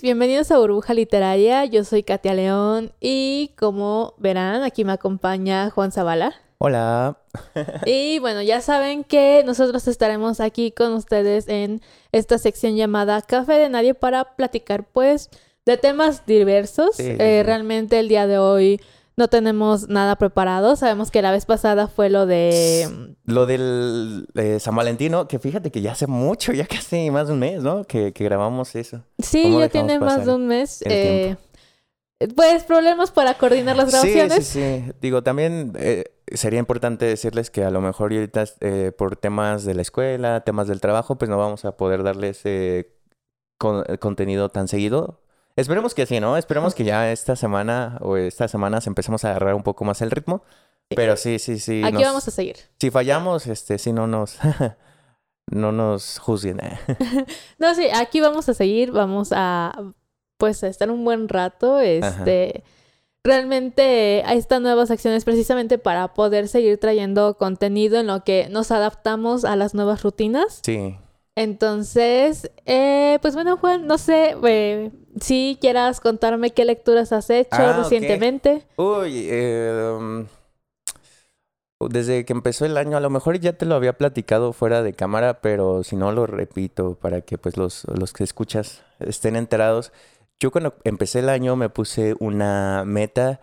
Olis, bienvenidos a Burbuja Literaria. Yo soy Katia León y como verán, aquí me acompaña Juan Zavala. Hola. y bueno, ya saben que nosotros estaremos aquí con ustedes en esta sección llamada Café de Nadie para platicar pues de temas diversos. Eh, realmente el día de hoy no tenemos nada preparado. Sabemos que la vez pasada fue lo de... Lo del eh, San Valentino, que fíjate que ya hace mucho, ya casi más de un mes, ¿no? Que, grabamos eso. Sí, ya tiene más de un mes. Eh, pues problemas para coordinar las grabaciones. Sí, sí, sí. Digo, también eh, sería importante decirles que a lo mejor ahorita por temas de la escuela, temas del trabajo, pues no vamos a poder darles contenido tan seguido. Esperemos que sí, ¿no? Esperemos que ya esta semana o estas semanas empecemos a agarrar un poco más el ritmo. Pero sí, sí, sí. Aquí vamos a seguir. Si fallamos, este, si no nos, no nos juzguen. ¿eh? no, sí, aquí vamos a seguir, vamos a, pues, a estar un buen rato, este, realmente estas nuevas acciones precisamente para poder seguir trayendo contenido en lo que nos adaptamos a las nuevas rutinas. Sí. Entonces, eh, pues bueno, Juan, no sé eh, si quieras contarme qué lecturas has hecho ah, recientemente. Uy, eh, um, desde que empezó el año, a lo mejor ya te lo había platicado fuera de cámara, pero si no lo repito para que pues los, los que escuchas estén enterados. Yo cuando empecé el año me puse una meta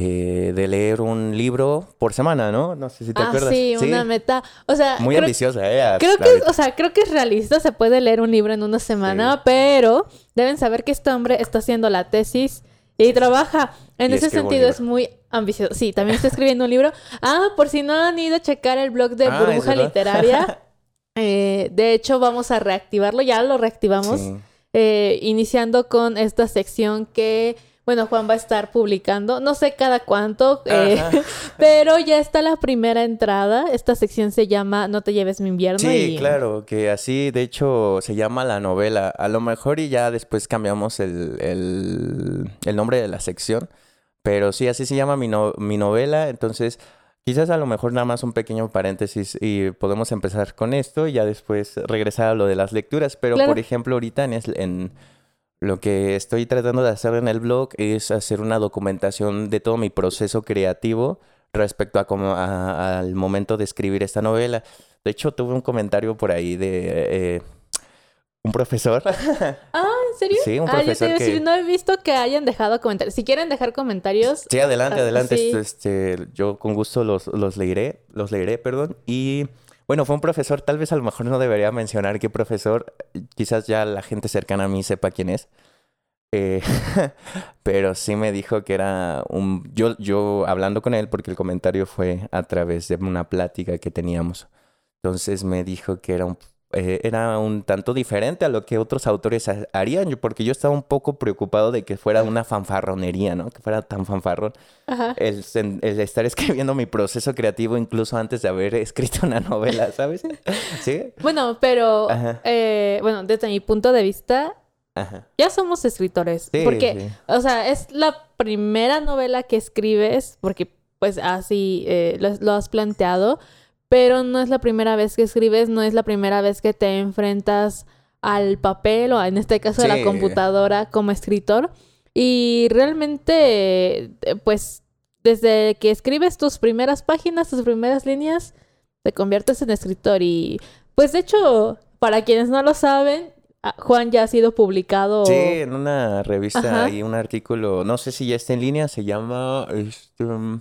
eh, de leer un libro por semana, ¿no? No sé si te ah, acuerdas. Sí, una meta. O sea. Muy ambiciosa, ¿eh? Creo que, o sea, creo que es realista. Se puede leer un libro en una semana, pero deben saber que este hombre está haciendo la tesis y trabaja. En ese sentido es muy ambicioso. Sí, también está escribiendo un libro. Ah, por si no han ido a checar el blog de ah, Burbuja Literaria. Eh, de hecho, vamos a reactivarlo. Ya lo reactivamos. Eh, iniciando con esta sección que bueno, Juan va a estar publicando, no sé cada cuánto, eh, pero ya está la primera entrada. Esta sección se llama No te lleves mi invierno. Sí, claro, que así de hecho se llama la novela. A lo mejor y ya después cambiamos el, el, nombre de la sección, pero sí, así se llama mi, mi novela. Entonces, quizás a lo mejor nada más un pequeño paréntesis y podemos empezar con esto y ya después regresar a lo de las lecturas. Pero, por ejemplo, ahorita en, en lo que estoy tratando de hacer en el blog es hacer una documentación de todo mi proceso creativo respecto a cómo al momento de escribir esta novela. De hecho, tuve un comentario por ahí de eh, un profesor. Ah, ¿en serio? Sí, un profesor. Ah, yo no he visto que hayan dejado comentarios. Si quieren dejar comentarios. Sí, adelante, ah, adelante. Este, yo con gusto los, los leeré, los leeré, perdón. Y bueno, fue un profesor, tal vez a lo mejor no debería mencionar qué profesor, quizás ya la gente cercana a mí sepa quién es. Eh, pero sí me dijo que era un... Yo, yo hablando con él, porque el comentario fue a través de una plática que teníamos. Entonces me dijo que era un eh, era un tanto diferente a lo que otros autores harían, porque yo estaba un poco preocupado de que fuera una fanfarronería, ¿no? Que fuera tan fanfarrón. El, estar escribiendo mi proceso creativo incluso antes de haber escrito una novela, ¿sabes? ¿Sí? Bueno, pero, eh, bueno, desde mi punto de vista, ya somos escritores. porque, o sea, es la primera novela que escribes, porque pues así eh, lo has planteado pero no es la primera vez que escribes, no es la primera vez que te enfrentas al papel o en este caso a la computadora como escritor. Y realmente, eh, pues, desde que escribes tus primeras páginas, tus primeras líneas, te conviertes en escritor. Y, pues, de hecho, para quienes no lo saben, ah, Juan ya ha sido publicado. Sí, en una revista y un artículo, no sé si ya está en línea, se llama... Este, um,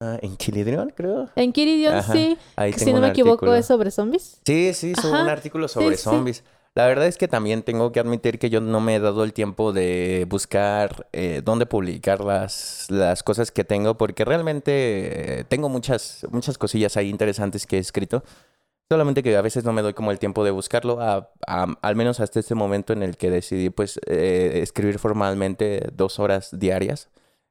en Kiridion, creo. En Kiridion, sí. si no me equivoco, es sobre zombies. Sí, sí, es un artículo sobre zombies. La verdad es que también tengo que admitir que yo no me he dado el tiempo de buscar eh, dónde publicar las, las cosas que tengo, porque realmente eh, tengo muchas, muchas cosillas ahí interesantes que he escrito. Solamente que a veces no me doy como el tiempo de buscarlo, al menos hasta este momento en el que decidí pues eh, escribir formalmente dos horas diarias.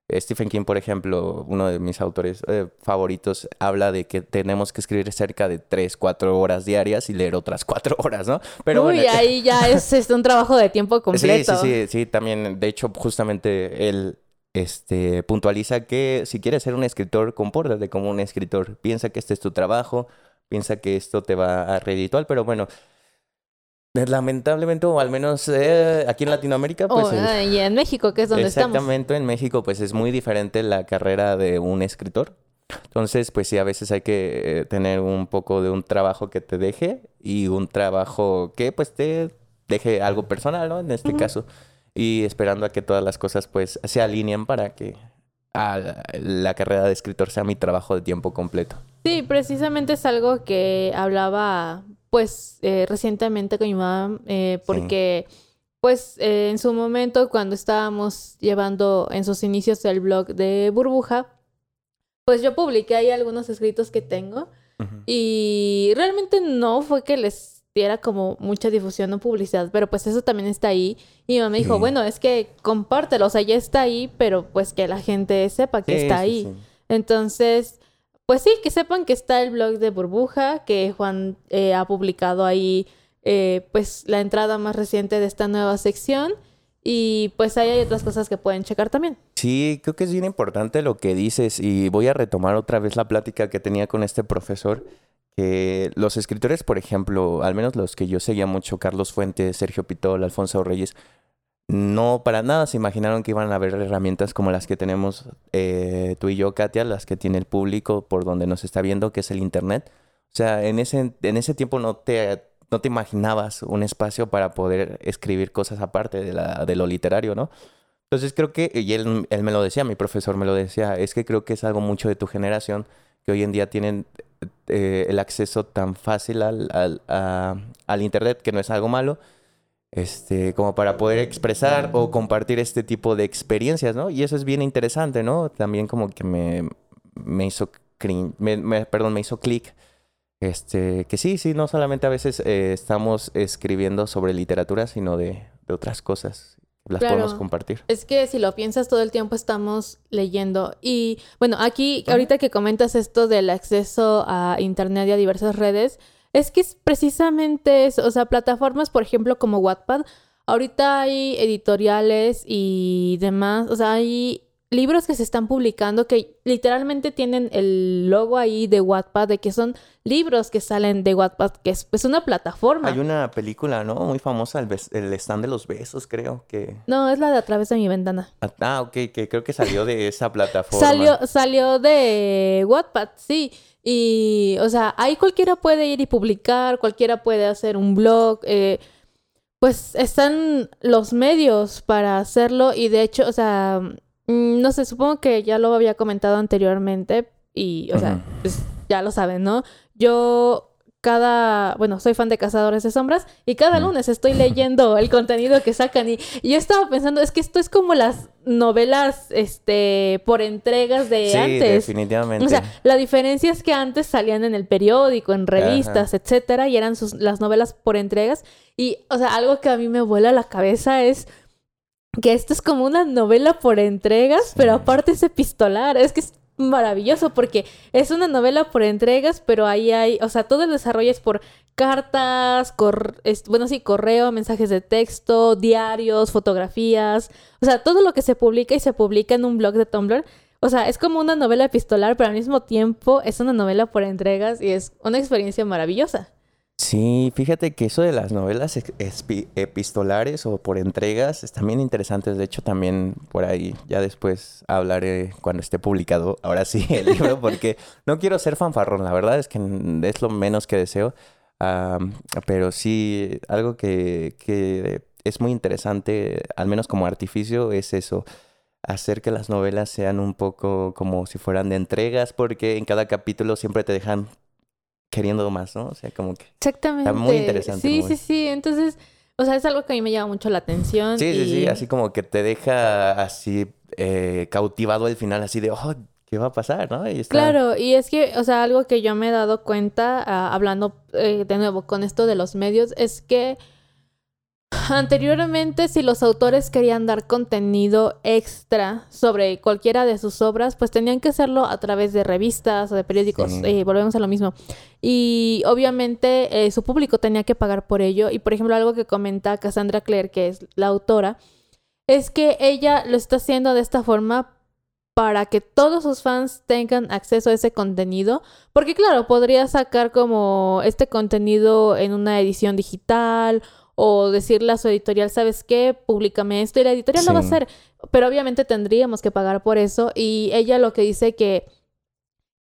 Stephen King, por ejemplo, uno de mis autores eh, favoritos, habla de que tenemos que escribir cerca de 3, 4 horas diarias y leer otras 4 horas, ¿no? Pero Uy, ahí ya es, un trabajo de tiempo completo. Sí, sí, sí, sí, también, de hecho, justamente él este, puntualiza que si quieres ser un escritor, compórtate como un escritor. Piensa que este es tu trabajo, piensa que esto te va a redituar, pero bueno, Lamentablemente, o al menos eh, aquí en Latinoamérica, pues... Ah, y en México, que es donde estamos. Exactamente, en México, pues es muy diferente la carrera de un escritor. Entonces, pues sí, a veces hay que eh, tener un poco de un trabajo que te deje y un trabajo que pues te deje algo personal, ¿no? En este caso. Y esperando a que todas las cosas pues se alineen para que la carrera de escritor sea mi trabajo de tiempo completo. Sí, precisamente es algo que hablaba pues eh, recientemente con mi mamá, eh, porque pues eh, en su momento cuando estábamos llevando en sus inicios el blog de burbuja, pues yo publiqué ahí algunos escritos que tengo y realmente no fue que les diera como mucha difusión o publicidad, pero pues eso también está ahí. Y mi mamá me dijo, bueno, es que compártelo, o sea, ya está ahí, pero pues que la gente sepa que está ahí. Entonces, pues sí, que sepan que está el blog de Burbuja, que Juan eh, ha publicado ahí eh, pues la entrada más reciente de esta nueva sección. Y pues ahí hay otras cosas que pueden checar también. Sí, creo que es bien importante lo que dices y voy a retomar otra vez la plática que tenía con este profesor. Que los escritores, por ejemplo, al menos los que yo seguía mucho, Carlos Fuentes, Sergio Pitol, Alfonso Reyes, no para nada se imaginaron que iban a haber herramientas como las que tenemos eh, tú y yo, Katia, las que tiene el público por donde nos está viendo, que es el Internet. O sea, en ese, en ese tiempo no te, no te imaginabas un espacio para poder escribir cosas aparte de, la, de lo literario, ¿no? Entonces creo que, y él, él me lo decía, mi profesor me lo decía, es que creo que es algo mucho de tu generación que hoy en día tienen eh, el acceso tan fácil al, al, al Internet, que no es algo malo, este, como para poder expresar o compartir este tipo de experiencias, ¿no? Y eso es bien interesante, ¿no? También como que me, me hizo, me, perdón, me hizo clic. Este, que sí, sí, no solamente a veces eh, estamos escribiendo sobre literatura, sino de, de otras cosas. Las podemos compartir. Es que si lo piensas todo el tiempo estamos leyendo. Y bueno, aquí, ahorita que comentas esto del acceso a Internet y a diversas redes, es que es precisamente eso, o sea, plataformas, por ejemplo, como Wattpad, ahorita hay editoriales y demás, o sea, hay libros que se están publicando que literalmente tienen el logo ahí de Wattpad, de que son libros que salen de Wattpad, que es pues una plataforma. Hay una película, ¿no? Muy famosa, el, el stand de los besos, creo que... No, es la de A través de mi ventana. Ah, ah ok, que creo que salió de esa plataforma. salió, salió de Wattpad, sí. Y, o sea, ahí cualquiera puede ir y publicar, cualquiera puede hacer un blog. Eh, pues están los medios para hacerlo y de hecho, o sea, mm, no sé, supongo que ya lo había comentado anteriormente y, o sea, pues ya lo saben, ¿no? Yo cada, bueno, soy fan de Cazadores de Sombras y cada lunes estoy leyendo el contenido que sacan y, yo estaba pensando, es que esto es como las novelas, este, por entregas de sí, antes. definitivamente. O sea, la diferencia es que antes salían en el periódico, en revistas, etcétera, y eran sus, las novelas por entregas y, o sea, algo que a mí me vuela la cabeza es que esto es como una novela por entregas, pero aparte es epistolar, es que es maravilloso porque es una novela por entregas, pero ahí hay, o sea, todo el desarrollo es por cartas, bueno, sí, correo, mensajes de texto, diarios, fotografías, o sea, todo lo que se publica y se publica en un blog de Tumblr. O sea, es como una novela epistolar, pero al mismo tiempo es una novela por entregas y es una experiencia maravillosa. Sí, fíjate que eso de las novelas epistolares o por entregas están bien interesantes. De hecho, también por ahí ya después hablaré cuando esté publicado, ahora sí, el libro, porque no quiero ser fanfarrón. La verdad es que es lo menos que deseo. pero sí, algo que, que es muy interesante, al menos como artificio, es eso hacer que las novelas sean un poco como si fueran de entregas, porque en cada capítulo siempre te dejan queriendo más, ¿no? O sea, como que... Exactamente. Está muy interesante. Sí, sí, sí. Entonces, o sea, es algo que a mí me llama mucho la atención. Sí, sí, sí. Así como que te deja así eh, cautivado al final, así de, oh, ¿qué va a pasar, no? Claro, y es que, o sea, algo que yo me he dado cuenta, ah, hablando eh, de nuevo con esto de los medios, es que Anteriormente, si los autores querían dar contenido extra sobre cualquiera de sus obras, pues tenían que hacerlo a través de revistas o de periódicos. Eh, volvemos a lo mismo. Y obviamente eh, su público tenía que pagar por ello. Y por ejemplo, algo que comenta Cassandra Clare, que es la autora, es que ella lo está haciendo de esta forma para que todos sus fans tengan acceso a ese contenido. Porque claro, podría sacar como este contenido en una edición digital o decirle a su editorial, ¿sabes qué? Públicame esto y la editorial lo va a hacer. Pero obviamente tendríamos que pagar por eso y ella lo que dice que,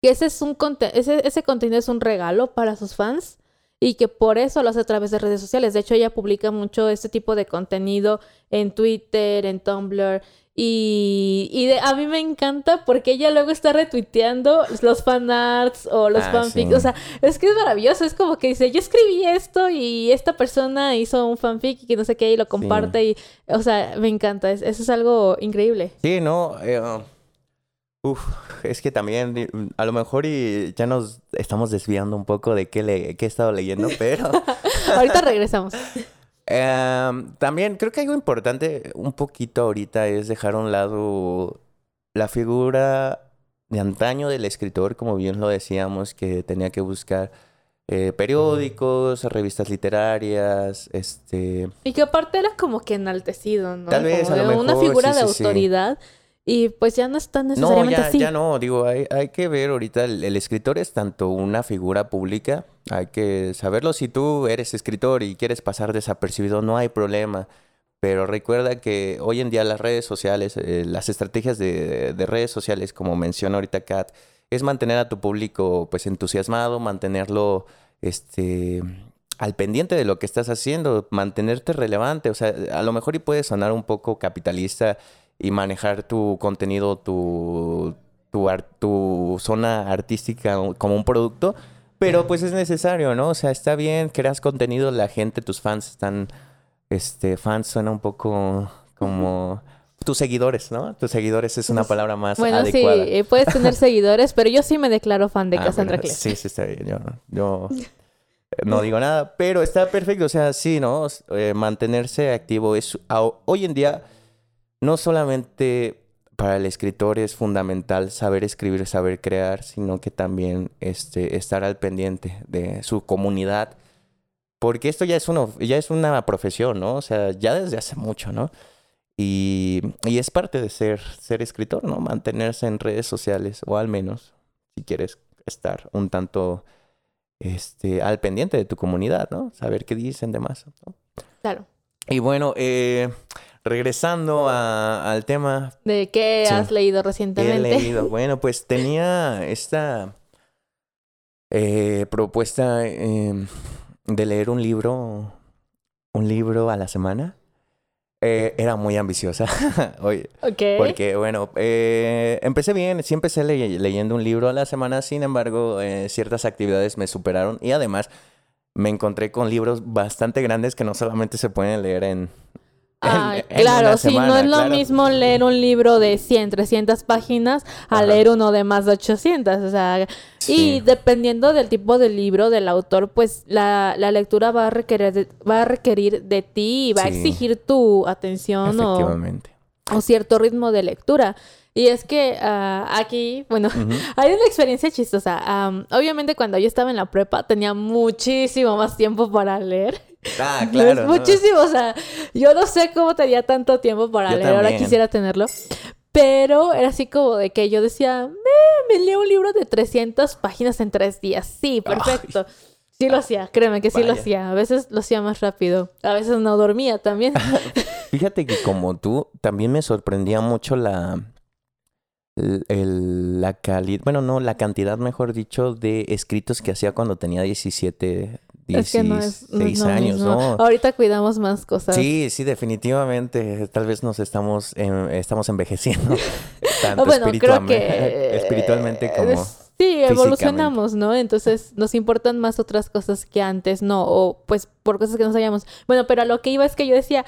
que ese, es un ese, ese contenido es un regalo para sus fans y que por eso lo hace a través de redes sociales. De hecho, ella publica mucho este tipo de contenido en Twitter, en Tumblr y, y a mí me encanta porque ella luego está retuiteando los fanarts o los ah, fanfics. O sea, es que es maravilloso. Es como que dice, yo escribí esto y esta persona hizo un fanfic y que no sé qué y lo comparte. Y, o sea, me encanta. eso es algo increíble. Sí, no. Eh, uf, es que también a lo mejor y ya nos estamos desviando un poco de qué, le, qué he estado leyendo, pero... Ahorita regresamos. Em, también creo que algo importante un poquito ahorita es dejar a un lado la figura de antaño del escritor, como bien lo decíamos, que tenía que buscar eh, periódicos, revistas literarias, este... Y que aparte era como que enaltecido, ¿no? Tal vez, a lo mejor, una figura de autoridad. Y pues ya no está necesariamente no, ya, así. ya no, digo, hay, hay que ver ahorita, el, escritor es tanto una figura pública, hay que saberlo. Si tú eres escritor y quieres pasar desapercibido, no hay problema. Pero recuerda que hoy en día las redes sociales, eh, las estrategias de, de, redes sociales, como menciona ahorita Kat, es mantener a tu público pues entusiasmado, mantenerlo este al pendiente de lo que estás haciendo, mantenerte relevante. O sea, a lo mejor y puede sonar un poco capitalista y manejar tu contenido, tu, tu, tu zona artística como un producto, pero pues es necesario, ¿no? O sea, está bien, creas contenido, la gente, tus fans están, este, fans suena un poco como tus seguidores, ¿no? Tus seguidores es una pues, palabra más bueno, adecuada. sí, eh, puedes tener seguidores, pero yo sí me declaro fan de ah, Cassandra Clare. Sí, sí, está bien. Yo, yo no digo nada, pero está perfecto. O sea, sí, ¿no? Eh, mantenerse activo es... Hoy en día no solamente para el escritor es fundamental saber escribir, saber crear, sino que también este, estar al pendiente de su comunidad. Porque esto ya es, uno, ya es una profesión, ¿no? O sea, ya desde hace mucho, ¿no? Y, y, es parte de ser, ser escritor, ¿no? Mantenerse en redes sociales, o al menos, si quieres estar un tanto este, al pendiente de tu comunidad, ¿no? Saber qué dicen demás. ¿no? Claro. Y bueno, eh, regresando al tema. ¿De qué has leído recientemente? he leído? Bueno, pues tenía esta eh, propuesta em, de leer un libro, un libro a la semana. Eh, era muy ambiciosa. Oye, Porque, bueno, eh, empecé bien, sí empecé leyendo un libro a la semana, sin embargo, ciertas actividades me superaron y además me encontré con libros bastante grandes que no solamente se pueden leer en, claro, sí, no es lo mismo leer un libro de 100, 300 páginas a leer uno de más de 800, o sea, y dependiendo del tipo de libro del autor, pues la, la lectura va a requerir de, va a requerir de ti y va a exigir tu atención o, o, cierto ritmo de lectura. Y es que ah, aquí, bueno, hay una experiencia chistosa. obviamente cuando yo estaba en la prepa tenía muchísimo más tiempo para leer. Ah, claro. muchísimo, o sea, yo no sé cómo tenía tanto tiempo para leer, ahora quisiera tenerlo. Pero era así como de que yo decía, me, leo un libro de 300 páginas en tres días. Sí, perfecto. Sí lo hacía, créeme que sí lo hacía. A veces lo hacía más rápido. A veces no dormía también. Fíjate que como tú, también me sorprendía mucho la, la calidad, bueno, no, la cantidad, mejor dicho, de escritos que hacía cuando tenía 17, 16 años, ¿no? Ahorita cuidamos más cosas. Sí, sí, definitivamente. Tal vez nos estamos, estamos envejeciendo. tanto bueno, creo que... espiritualmente como... Sí, evolucionamos, ¿no? Entonces nos importan más otras cosas que antes, ¿no? O pues por cosas que no sabíamos. Bueno, pero a lo que iba es que yo decía,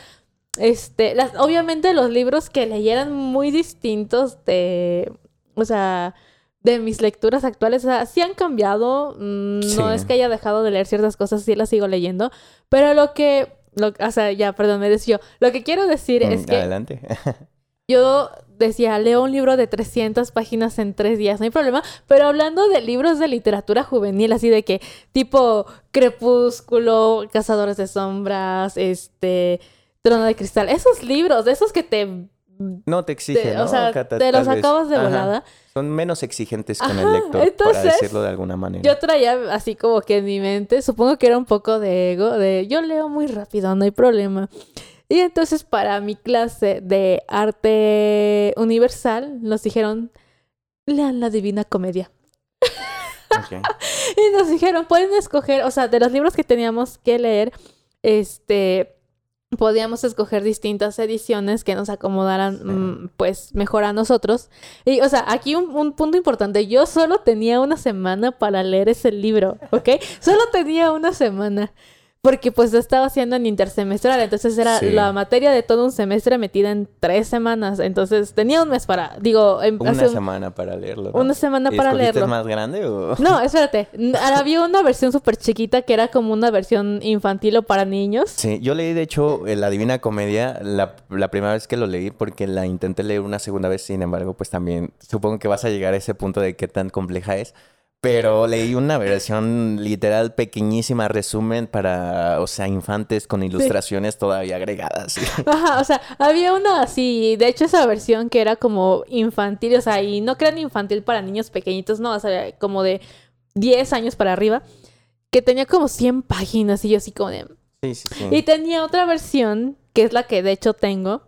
este, las, obviamente los libros que leyeran muy distintos de, o sea, de mis lecturas actuales, o sea, sí han cambiado, mm, no es que haya dejado de leer ciertas cosas, sí las sigo leyendo, pero lo que, lo, o sea, ya, perdón, me decía, lo que quiero decir es que... Adelante. yo decía, leo un libro de 300 páginas en tres días, no hay problema, pero hablando de libros de literatura juvenil, así de que tipo Crepúsculo, Cazadores de Sombras, este... Trono de Cristal, esos libros, esos que te No te exigen, ¿no? O sea, te los acabas de volada. Son menos exigentes con el lector, para decirlo de alguna manera. Yo traía así como que en mi mente, supongo que era un poco de ego, de yo leo muy rápido, no hay problema. Y entonces para mi clase de arte universal nos dijeron, lean la Divina Comedia. y nos dijeron, pueden escoger, o sea, de los libros que teníamos que leer, este, podíamos escoger distintas ediciones que nos acomodaran mm, pues mejor a nosotros. Y o sea, aquí un, un, punto importante, yo solo tenía una semana para leer ese libro, ¿ok? Solo tenía una semana porque pues estaba haciendo en intersemestral, entonces era la materia de todo un semestre metida en tres semanas, entonces tenía un mes para, digo... una semana para leerlo. Una semana para leerlo. más grande o...? No, espérate, había una versión súper chiquita que era como una versión infantil o para niños. Sí, yo leí de hecho La Divina Comedia la, la primera vez que lo leí porque la intenté leer una segunda vez, sin embargo, pues también supongo que vas a llegar a ese punto de qué tan compleja es. Pero leí una versión literal pequeñísima, resumen para, o sea, infantes con ilustraciones todavía agregadas. Ajá, o sea, había una así, de hecho esa versión que era como infantil, o sea, y no crean infantil para niños pequeñitos, no, o sea, como de 10 años para arriba, que tenía como 100 páginas y yo así como de... Sí, sí, sí. Y tenía otra versión, que es la que de hecho tengo,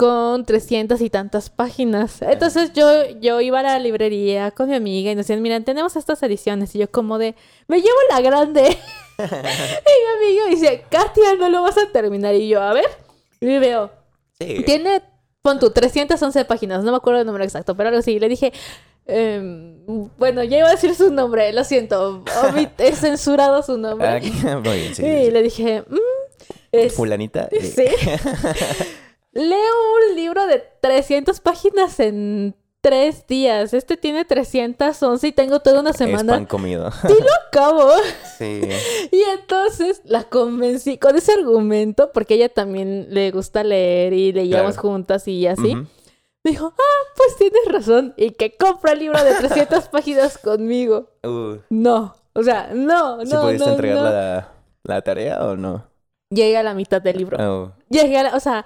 con 300 y tantas páginas. Entonces yo, yo iba a la librería con mi amiga y nos decían, miren, tenemos estas ediciones. Y yo como de, me llevo la grande. y mi amigo dice, Katia, no lo vas a terminar. Y yo, a ver, y veo, tiene, pon tu 311 páginas, no me acuerdo el número exacto, pero algo así. Y le dije, em, bueno, ya iba a decir su nombre, lo siento, he censurado su nombre. Ah, y le dije, mm, Fulanita. Sí. Leo un libro de 300 páginas en tres días. Este tiene 311 y tengo toda una semana. Es pan comido. Y lo acabo. Sí. Y entonces la convencí con ese argumento, porque ella también le gusta leer y leíamos juntas y así. Me dijo, ah, pues tienes razón. Y que compra el libro de 300 páginas conmigo. Uh. No. O sea, no, no. ¿Sí pudiste entregar La, la, tarea o no? Llegué a la mitad del libro. Oh. Llegué a la, o sea,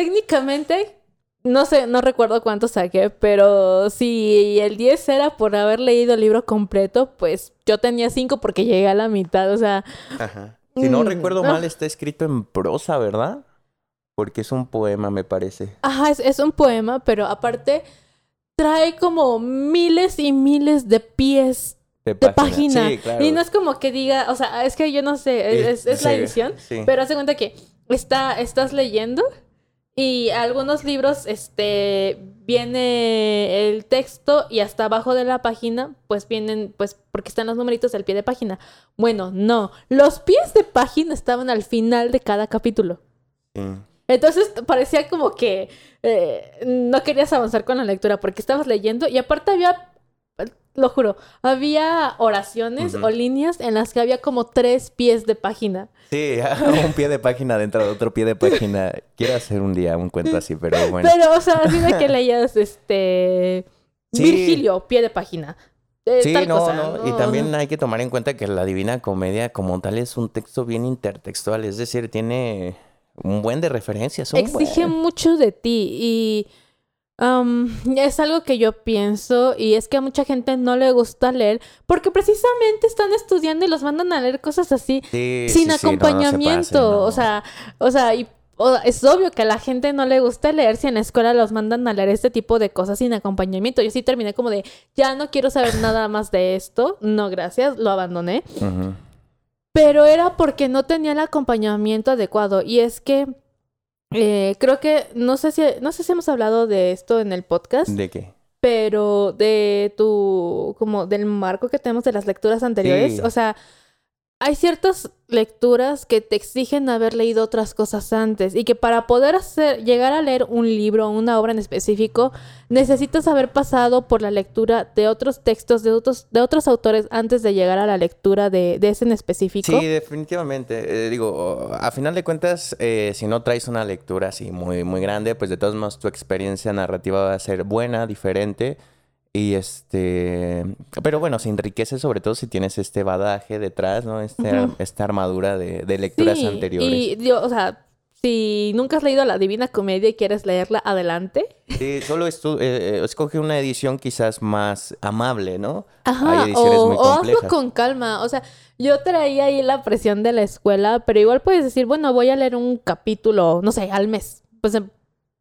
técnicamente, no sé, no recuerdo cuánto saqué, pero si el 10 era por haber leído el libro completo, pues yo tenía 5 porque llegué a la mitad, o sea... Ajá. Si no mm, recuerdo mal, está escrito en prosa, ¿verdad? Porque es un poema, me parece. Ajá, es, un poema, pero aparte trae como miles y miles de pies de página. Sí, claro. Y no es como que diga, o sea, es que yo no sé, es, la edición, pero hace cuenta que está, estás leyendo y algunos libros, este, viene el texto y hasta abajo de la página, pues vienen, pues, porque están los numeritos del pie de página. Bueno, no. Los pies de página estaban al final de cada capítulo. Entonces parecía como que eh, no querías avanzar con la lectura porque estabas leyendo y aparte había lo juro, había oraciones o líneas en las que había como tres pies de página. Sí, un pie de página dentro de otro pie de página. Quiero hacer un día un cuento así, pero bueno. Pero, o sea, así de que leías este. Virgilio, pie de página. sí, no, no, Y también hay que tomar en cuenta que la Divina Comedia, como tal, es un texto bien intertextual. Es decir, tiene un buen de referencias. Exige mucho de ti y es algo que yo pienso y es que a mucha gente no le gusta leer porque precisamente están estudiando y los mandan a leer cosas así sin acompañamiento. O sea, o sea, y es obvio que a la gente no le gusta leer si en la escuela los mandan a leer este tipo de cosas sin acompañamiento. Yo sí terminé como de, ya no quiero saber nada más de esto. No, gracias, lo abandoné. Pero era porque no tenía el acompañamiento adecuado. Y es que eh, creo que no sé si no sé si hemos hablado de esto en el podcast. ¿De qué? Pero de tu como del marco que tenemos de las lecturas anteriores, o sea, hay ciertas lecturas que te exigen haber leído otras cosas antes y que para poder hacer, llegar a leer un libro o una obra en específico, necesitas haber pasado por la lectura de otros textos de otros, de otros autores antes de llegar a la lectura de, ese en específico. Sí, definitivamente. Eh, digo, a final de cuentas, eh, si no traes una lectura así muy, muy grande, pues de todos modos tu experiencia narrativa va a ser buena, diferente. Y este, pero bueno, se enriquece sobre todo si tienes este badaje detrás, ¿no? Este, Esta armadura de, lecturas anteriores. Y, o sea, si nunca has leído La Divina Comedia y quieres leerla, adelante. Sí, solo eh, eh, escoge una edición quizás más amable, ¿no? Ajá, Hay ediciones o, muy o hazlo con calma. O sea, yo traía ahí la presión de la escuela, pero igual puedes decir, bueno, voy a leer un capítulo, no sé, al mes. Pues em,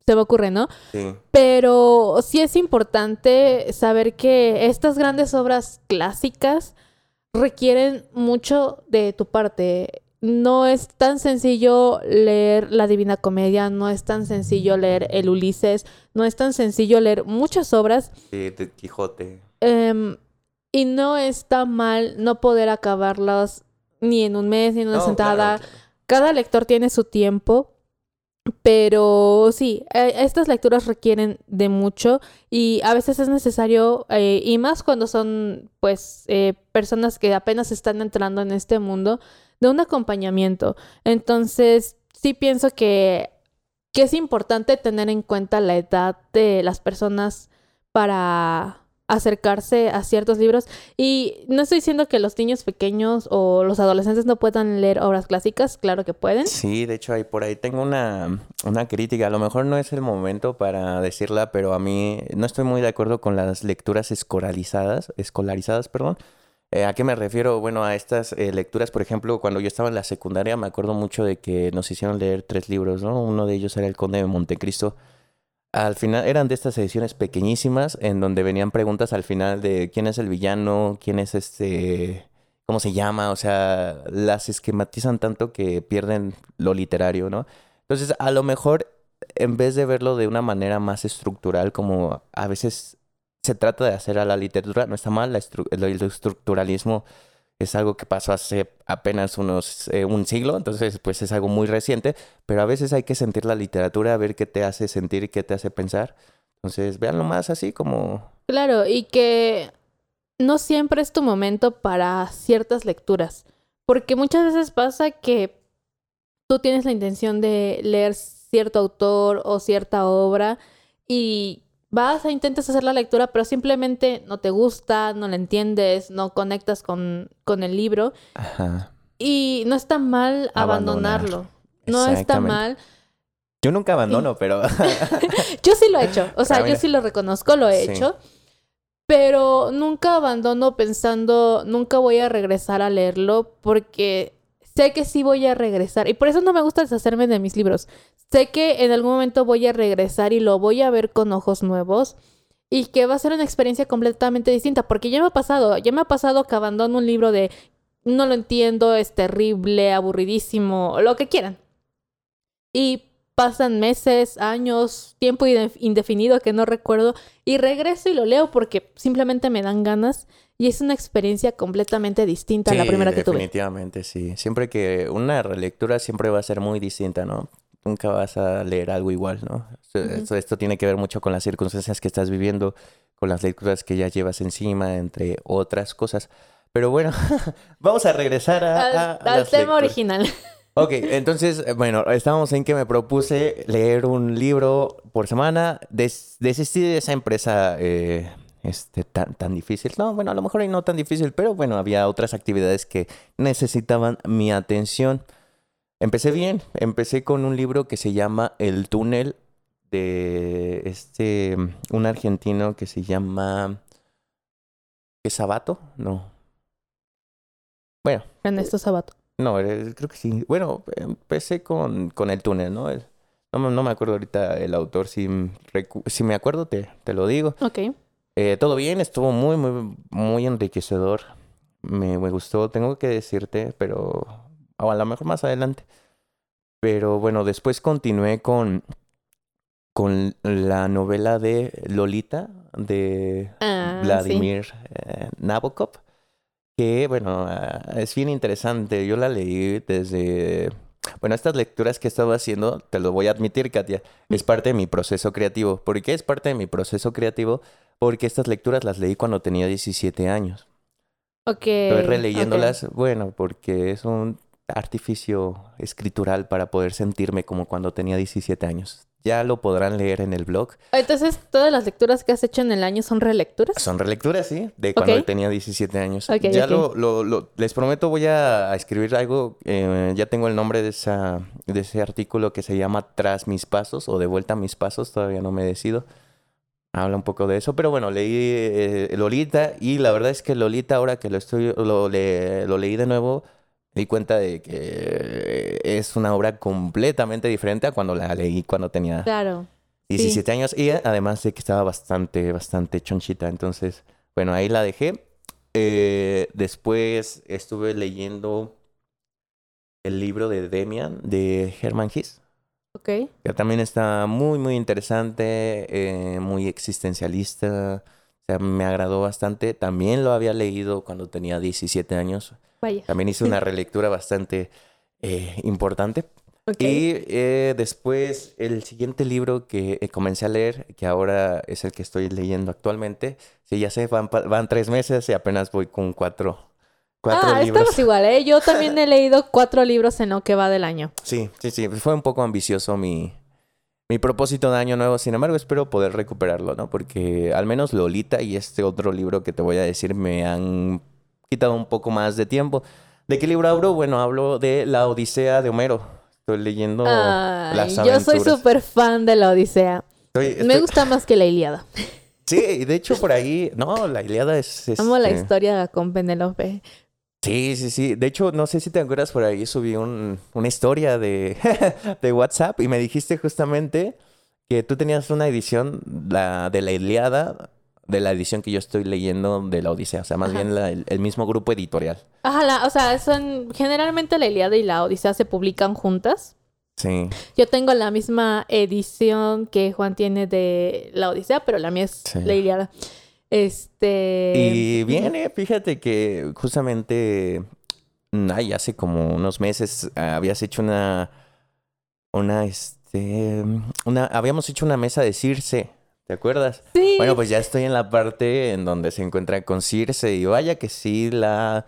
se me ocurre, ¿no? Sí. Pero sí es importante saber que estas grandes obras clásicas requieren mucho de tu parte no es tan sencillo leer la Divina Comedia, no es tan sencillo leer el Ulises, no es tan sencillo leer muchas obras. Sí, de Quijote. Em, y no está mal no poder acabarlas ni en un mes, ni en una sentada. Cada lector tiene su tiempo. Pero sí, e, estas lecturas requieren de mucho y a veces es necesario, eh, y más cuando son pues eh, personas que apenas están entrando en este mundo, de un acompañamiento. Entonces, sí pienso que, que es importante tener en cuenta la edad de las personas para acercarse a ciertos libros. Y no estoy diciendo que los niños pequeños o los adolescentes no puedan leer obras clásicas, claro que pueden. Sí, de hecho, ahí por ahí tengo una, una crítica. A lo mejor no es el momento para decirla, pero a mí no estoy muy de acuerdo con las lecturas escolarizadas, escolarizadas, perdón. Eh, ¿A qué me refiero? Bueno, a estas eh, lecturas, por ejemplo, cuando yo estaba en la secundaria, me acuerdo mucho de que nos hicieron leer tres libros, ¿no? Uno de ellos era El Conde de Montecristo. Al final eran de estas ediciones pequeñísimas en donde venían preguntas al final de quién es el villano, quién es este, cómo se llama, o sea, las esquematizan tanto que pierden lo literario, ¿no? Entonces, a lo mejor, en vez de verlo de una manera más estructural, como a veces se trata de hacer a la literatura, no está mal, el estructuralismo es algo que pasó hace apenas unos eh, un siglo, entonces pues es algo muy reciente, pero a veces hay que sentir la literatura, ver qué te hace sentir y qué te hace pensar. Entonces, véanlo más así como Claro, y que no siempre es tu momento para ciertas lecturas, porque muchas veces pasa que tú tienes la intención de leer cierto autor o cierta obra y vas a intentas hacer la lectura, pero simplemente no te gusta, no la entiendes, no conectas con, con el libro. Ajá. Y no está mal abandonarlo. No está mal. Yo nunca abandono, pero... yo sí lo he hecho. O sea, yo sí lo reconozco, lo he hecho. Pero nunca abandono pensando, nunca voy a regresar a leerlo porque sé que sí voy a regresar. Y por eso no me gusta deshacerme de mis libros. Sé que en algún momento voy a regresar y lo voy a ver con ojos nuevos. Y que va a ser una experiencia completamente distinta. Porque ya me ha pasado. Ya me ha pasado que abandono un libro de no lo entiendo, es terrible, aburridísimo, lo que quieran. Y pasan meses, años, tiempo indefinido que no recuerdo. Y regreso y lo leo porque simplemente me dan ganas. Y es una experiencia completamente distinta a la primera que tuve. Definitivamente, sí. Siempre que una relectura siempre va a ser muy distinta, ¿no? Nunca vas a leer algo igual, ¿no? esto, tiene que ver mucho con las circunstancias que estás viviendo, con las lecturas que ya llevas encima, entre otras cosas. Pero bueno, vamos a regresar a, al, tema original. Ok, entonces, bueno, estábamos en que me propuse leer un libro por semana. desistí de esa empresa eh, este, tan, tan difícil. No, bueno, a lo mejor no tan difícil, pero bueno, había otras actividades que necesitaban mi atención. Empecé bien, empecé con un libro que se llama El túnel de este, un argentino que se llama... ¿Es Sabato? No. Bueno. Ernesto Sabato. No, creo que sí. Bueno, empecé con, con El túnel, ¿no? no, no, me acuerdo ahorita el autor. Si, si me acuerdo, te, te lo digo. Ok. Eh, todo bien, estuvo muy, muy, muy enriquecedor. Me, me, gustó, tengo que decirte, pero a lo mejor más adelante. Pero bueno, después continué con, con la novela de Lolita de ah, Vladimir eh, Nabokov, que bueno, ah, es bien interesante. Yo la leí desde bueno, estas lecturas que he estado haciendo, te lo voy a admitir, Katia, es parte de mi proceso creativo. ¿Por qué es parte de mi proceso creativo? Porque estas lecturas las leí cuando tenía 17 años. Ok. Estoy releyéndolas, bueno, porque es un artificio escritural para poder sentirme como cuando tenía 17 años. ya lo podrán leer en el blog. Entonces, ¿todas las lecturas que has hecho en el año son relecturas? Son relecturas, sí, de cuando tenía 17 años. ya Lo, lo, les prometo, voy a, escribir algo. Eh, ya tengo el nombre de, esa, de ese artículo que se llama Tras mis pasos o De vuelta a mis pasos, todavía no me decido. Habla un poco de eso, pero bueno, leí eh, Lolita y la verdad es que Lolita, ahora que lo, estoy, lo, lo leí de nuevo, di cuenta de que es una obra completamente diferente a cuando la leí cuando tenía 17 años y además de que estaba bastante, bastante chonchita. Entonces, bueno, ahí la dejé. Eh, después estuve leyendo el libro de Demian de Herman Hiss. Que también está muy, muy interesante, eh, muy existencialista. O sea, me agradó bastante. También lo había leído cuando tenía 17 años. También hice una relectura bastante eh, importante. Y eh, después el siguiente libro que eh, comencé a leer, que ahora es el que estoy leyendo actualmente, sí, ya sé, van, tres meses y apenas voy con cuatro, cuatro ah, estamos igual, ¿eh? Yo también he leído cuatro libros en lo que va del año. Sí, sí, sí, fue un poco ambicioso mi, mi propósito de año nuevo, sin embargo espero poder recuperarlo, ¿no? Porque al menos Lolita y este otro libro que te voy a decir me han quitado un poco más de tiempo. ¿De qué libro hablo? Bueno, hablo de La Odisea de Homero. Estoy leyendo las aventuras. Yo soy súper fan de La Odisea. Me gusta más que La Iliada. Sí, de hecho por ahí, no, La Iliada es... Amo la este historia con Penélope. Sí, sí, sí. De hecho, no sé si te acuerdas, por ahí subí un, una historia de, de WhatsApp y me dijiste justamente que tú tenías una edición la, de la Iliada de la edición que yo estoy leyendo de la Odisea, o sea, más bien el, mismo grupo editorial. Ajá, o sea, son generalmente la Iliada y la Odisea se publican juntas. Sí. Yo tengo la misma edición que Juan tiene de la Odisea, pero la mía es la Iliada. Este. Y viene, fíjate que justamente ay, hace como unos meses ah, habías hecho una. Una, este. Una. Habíamos hecho una mesa de Circe. ¿Te acuerdas? Sí. Bueno, pues ya estoy en la parte en donde se encuentra con Circe y vaya que sí la...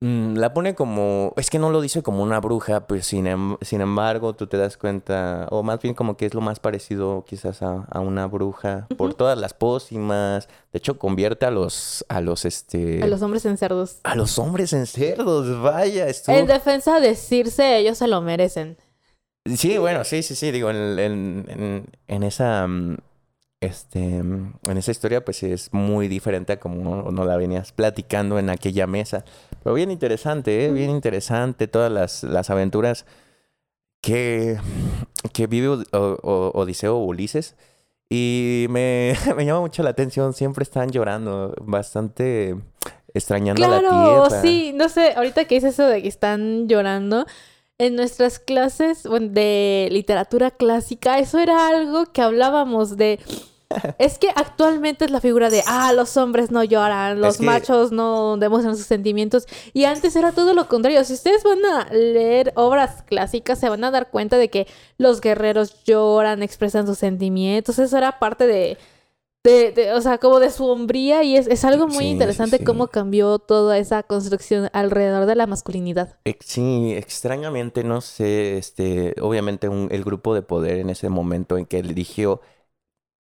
Mm, la pone como... Es que no lo dice como una bruja, pues sin, em, sin embargo tú te das cuenta, o más bien como que es lo más parecido quizás a, una bruja, por todas las pócimas. De hecho, convierte a los... A los, este... A los hombres en cerdos. A los hombres en cerdos, vaya. En defensa de Circe, ellos se lo merecen. Sí, bueno, sí, sí, sí, digo, en, en, en esa... Mm, este, en esa historia pues es muy diferente a como no la venías platicando en aquella mesa. Pero bien interesante, ¿eh? bien interesante todas las, las aventuras que, que vive Odiseo o Ulises. Y me, me, llama mucho la atención, siempre están llorando, bastante extrañando la tierra. sí, no sé, ahorita que dices eso de que están llorando, en nuestras clases de literatura clásica, eso era algo que hablábamos de es que actualmente es la figura de, ah, los hombres no lloran, los machos no demuestran sus sentimientos. Y antes era todo lo contrario. Si ustedes van a leer obras clásicas, se van a dar cuenta de que los guerreros lloran, expresan sus sentimientos. Eso era parte de, de, o sea, como de su hombría. Y es, algo muy interesante cómo cambió toda esa construcción alrededor de la masculinidad. Sí, extrañamente, no sé, este, obviamente el grupo de poder en ese momento en que eligió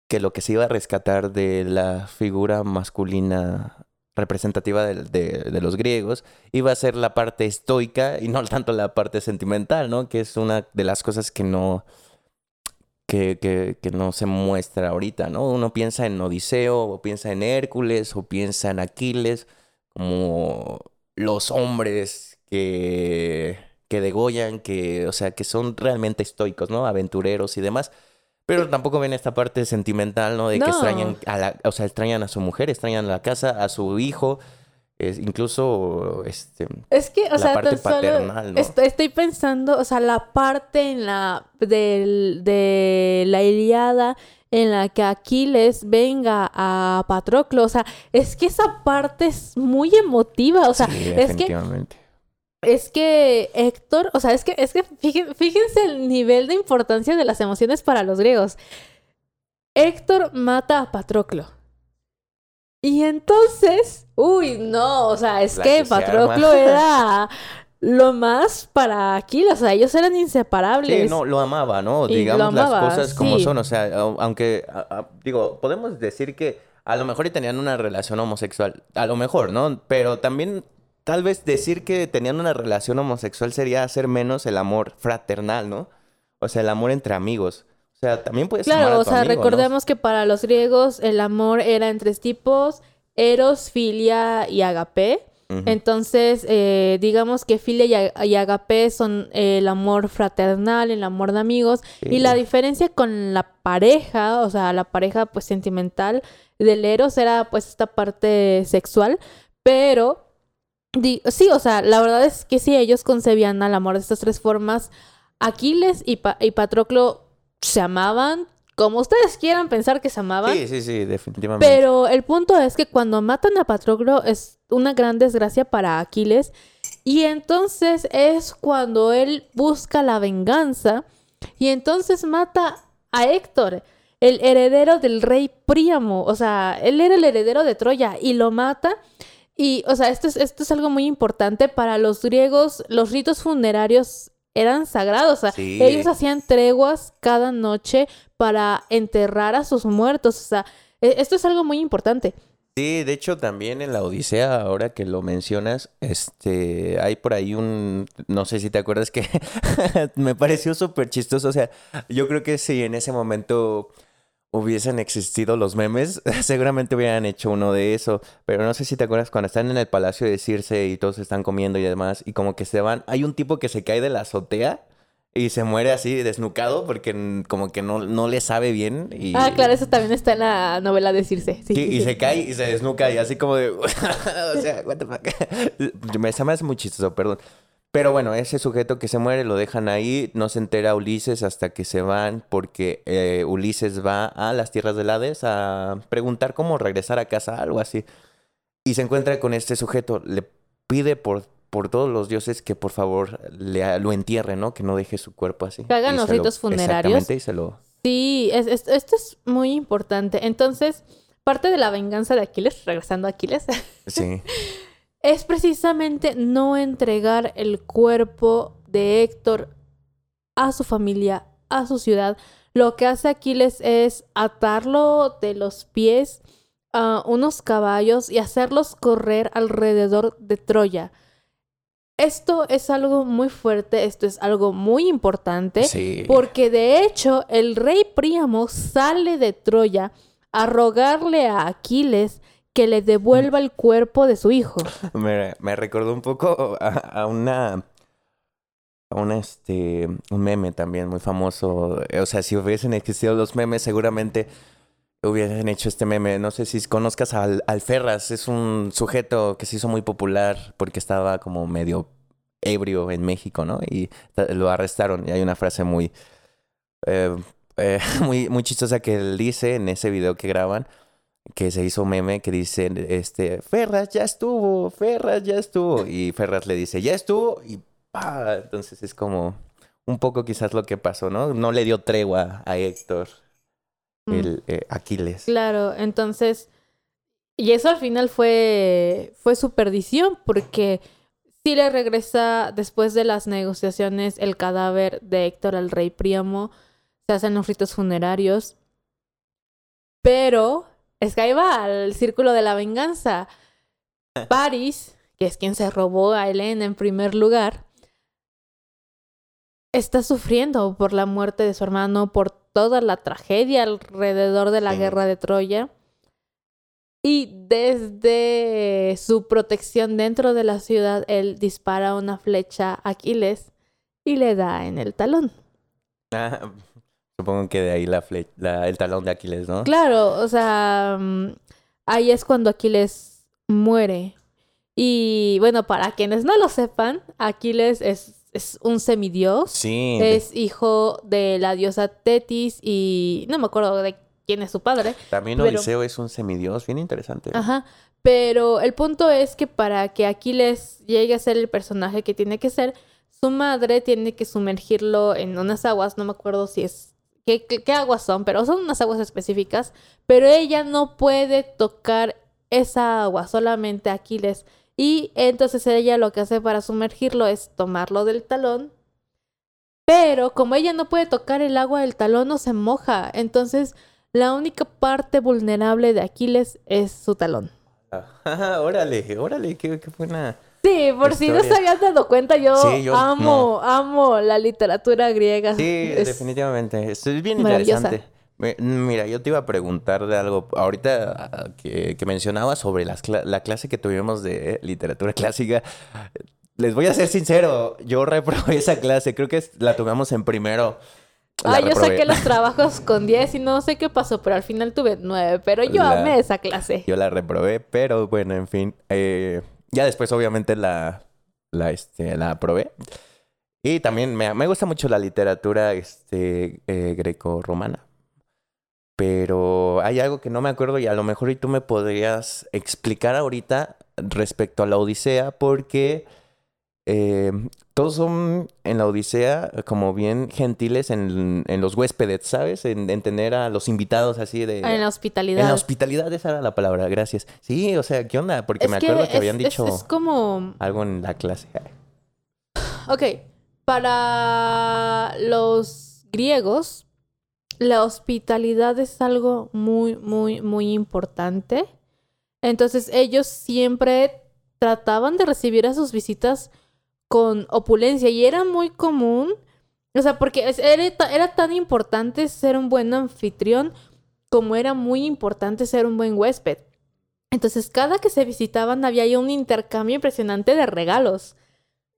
que lo que se iba a rescatar de la figura masculina representativa de, los griegos iba a ser la parte estoica y no tanto la parte sentimental, ¿no? Que es una de las cosas que no, que, no se muestra ahorita, ¿no? Uno piensa en Odiseo, o piensa en Hércules, o piensa en Aquiles, como los hombres que, que degollan, que, o sea, que son realmente estoicos, ¿no? Aventureros y demás. Pero tampoco ven esta parte sentimental, ¿no? De que extrañan a la, o sea, extrañan a su mujer, extrañan a la casa, a su hijo, es, incluso este es que o sea parte paternal, ¿no? estoy, pensando o sea la parte en la del, de la Iliada en la que Aquiles venga a Patroclo o sea es que esa parte es muy emotiva o sea es que es que Héctor, o sea, es que, es que fíjense, el nivel de importancia de las emociones para los griegos. Héctor mata a Patroclo. Y entonces, uy, no, o sea, es que Patroclo era lo más para Aquiles, o sea, ellos eran inseparables. Sí, no, lo amaba, ¿no? Digamos las cosas como son, o sea, aunque, digo, podemos decir que a lo mejor tenían una relación homosexual, a lo mejor, ¿no? Pero también tal vez decir que tenían una relación homosexual sería hacer menos el amor fraternal, ¿no? O sea, el amor entre amigos. O sea, también puede ser. Claro, o sea, recordemos que para los griegos el amor era en tres tipos: eros, filia y agape. Entonces, eh, digamos que filia y, agape son el amor fraternal, el amor de amigos. Y la diferencia con la pareja, o sea, la pareja pues sentimental del eros era pues esta parte sexual. Pero, sí, o sea, la verdad es que sí, ellos concebían al amor de estas tres formas. Aquiles y, y Patroclo se amaban, como ustedes quieran pensar que se amaban. Sí, sí, sí, definitivamente. Pero el punto es que cuando matan a Patroclo es una gran desgracia para Aquiles. Y entonces es cuando él busca la venganza. Y entonces mata a Héctor, el heredero del rey Príamo. O sea, él era el heredero de Troya y lo mata. Y, o sea, esto es, esto es algo muy importante para los griegos. Los ritos funerarios eran sagrados. O sea, ellos hacían treguas cada noche para enterrar a sus muertos. O sea, e, esto es algo muy importante. Sí, de hecho también en la Odisea, ahora que lo mencionas, este, hay por ahí un, no sé si te acuerdas que me pareció súper chistoso, o sea, yo creo que si en ese momento hubiesen existido los memes, seguramente hubieran hecho uno de eso. Pero no sé si te acuerdas cuando están en el palacio de Circe y todos están comiendo y demás, y como que se van. Hay un tipo que se cae de la azotea y se muere así desnucado porque como que no, no le sabe bien. Y... Ah, claro, eso también está en la novela de Circe. Sí, y se cae y se desnuca y así como de. o sea, what the fuck. me, se me hace muy chistoso, perdón. Pero bueno, ese sujeto que se muere lo dejan ahí, no se entera Ulises hasta que se van porque eh, Ulises va a las tierras del Hades a preguntar cómo regresar a casa, algo así. Y se encuentra con este sujeto, le pide por, por todos los dioses que por favor le, lo entierre, ¿no? Que no deje su cuerpo así. Que hagan los ritos funerarios. Exactamente, y se lo... Sí, esto es muy importante. Entonces, parte de la venganza de Aquiles, regresando a Aquiles. Sí. es precisamente no entregar el cuerpo de Héctor a su familia, a su ciudad. Lo que hace Aquiles es atarlo de los pies a unos caballos y hacerlos correr alrededor de Troya. Esto es algo muy fuerte, esto es algo muy importante, porque de hecho el rey Príamo sale de Troya a rogarle a Aquiles que le devuelva el cuerpo de su hijo. Me, recordó un poco a, a una este un meme también muy famoso. O sea, si hubiesen existido los memes, seguramente hubiesen hecho este meme. No sé si conozcas al, al Ferras, es un sujeto que se hizo muy popular porque estaba como medio ebrio en México, ¿no? Y lo arrestaron. Y hay una frase muy, eh, eh, muy, muy chistosa que él dice en ese video que graban que se hizo meme que dice, este, Ferras ya estuvo, Ferras ya estuvo. Y Ferras le dice, ya estuvo, y pa. Entonces es como un poco quizás lo que pasó, ¿no? No le dio tregua a Héctor, mm. el eh, Aquiles. Claro, entonces, y eso al final fue, fue su perdición, porque sí le regresa después de las negociaciones el cadáver de Héctor al rey Príamo, se hacen los ritos funerarios, pero es que ahí va al círculo de la venganza. Paris, que es quien se robó a Helena en primer lugar, está sufriendo por la muerte de su hermano, por toda la tragedia alrededor de la guerra de Troya. Y desde su protección dentro de la ciudad, él dispara una flecha a Aquiles y le da en el talón. Ah, Supongo que de ahí la, el talón de Aquiles, ¿no? Claro, o sea, mm, ahí es cuando Aquiles muere. Y bueno, para quienes no lo sepan, Aquiles es, es un semidios. Sí. Es hijo de la diosa Tetis y no me acuerdo de quién es su padre. También Odiseo es un semidios, bien interesante. Ajá. Pero el punto es que para que Aquiles llegue a ser el personaje que tiene que ser, su madre tiene que sumergirlo en unas aguas, no me acuerdo si es qué, aguas son, pero son unas aguas específicas, pero ella no puede tocar esa agua, solamente Aquiles. Y entonces ella lo que hace para sumergirlo es tomarlo del talón. Pero como ella no puede tocar el agua del talón, no se moja. Entonces la única parte vulnerable de Aquiles es su talón. Órale, órale, qué, qué buena. Sí, por si no se habían dado cuenta, yo, amo, amo la literatura griega. Sí, definitivamente. Es bien interesante. Mira, yo te iba a preguntar de algo ahorita ah, que, mencionaba sobre la clase que tuvimos de literatura clásica. Les voy a ser sincero, yo reprobé esa clase, creo que la tuvimos en primero. ah, yo saqué los trabajos con 10 y no sé qué pasó, pero al final tuve 9, pero yo amé esa clase. Yo la reprobé, pero bueno, en fin. Eh, ya después obviamente la, la, este, la aprobé. Y también me, me gusta mucho la literatura este, eh, greco-romana. Pero hay algo que no me acuerdo y a lo mejor y tú me podrías explicar ahorita respecto a la Odisea, porque eh, todos son en la Odisea como bien gentiles en, en los huéspedes, ¿sabes? En, tener a los invitados así de... En la hospitalidad. En la hospitalidad, esa era la palabra, gracias. Sí, o sea, ¿qué onda? Porque me acuerdo que, habían dicho es como... algo en la clase. Ok, para los griegos, la hospitalidad es algo muy, muy, muy importante. Entonces ellos siempre trataban de recibir a sus visitas con opulencia y era muy común, o sea, porque era, era tan importante ser un buen anfitrión como era muy importante ser un buen huésped. Entonces cada que se visitaban había un intercambio impresionante de regalos.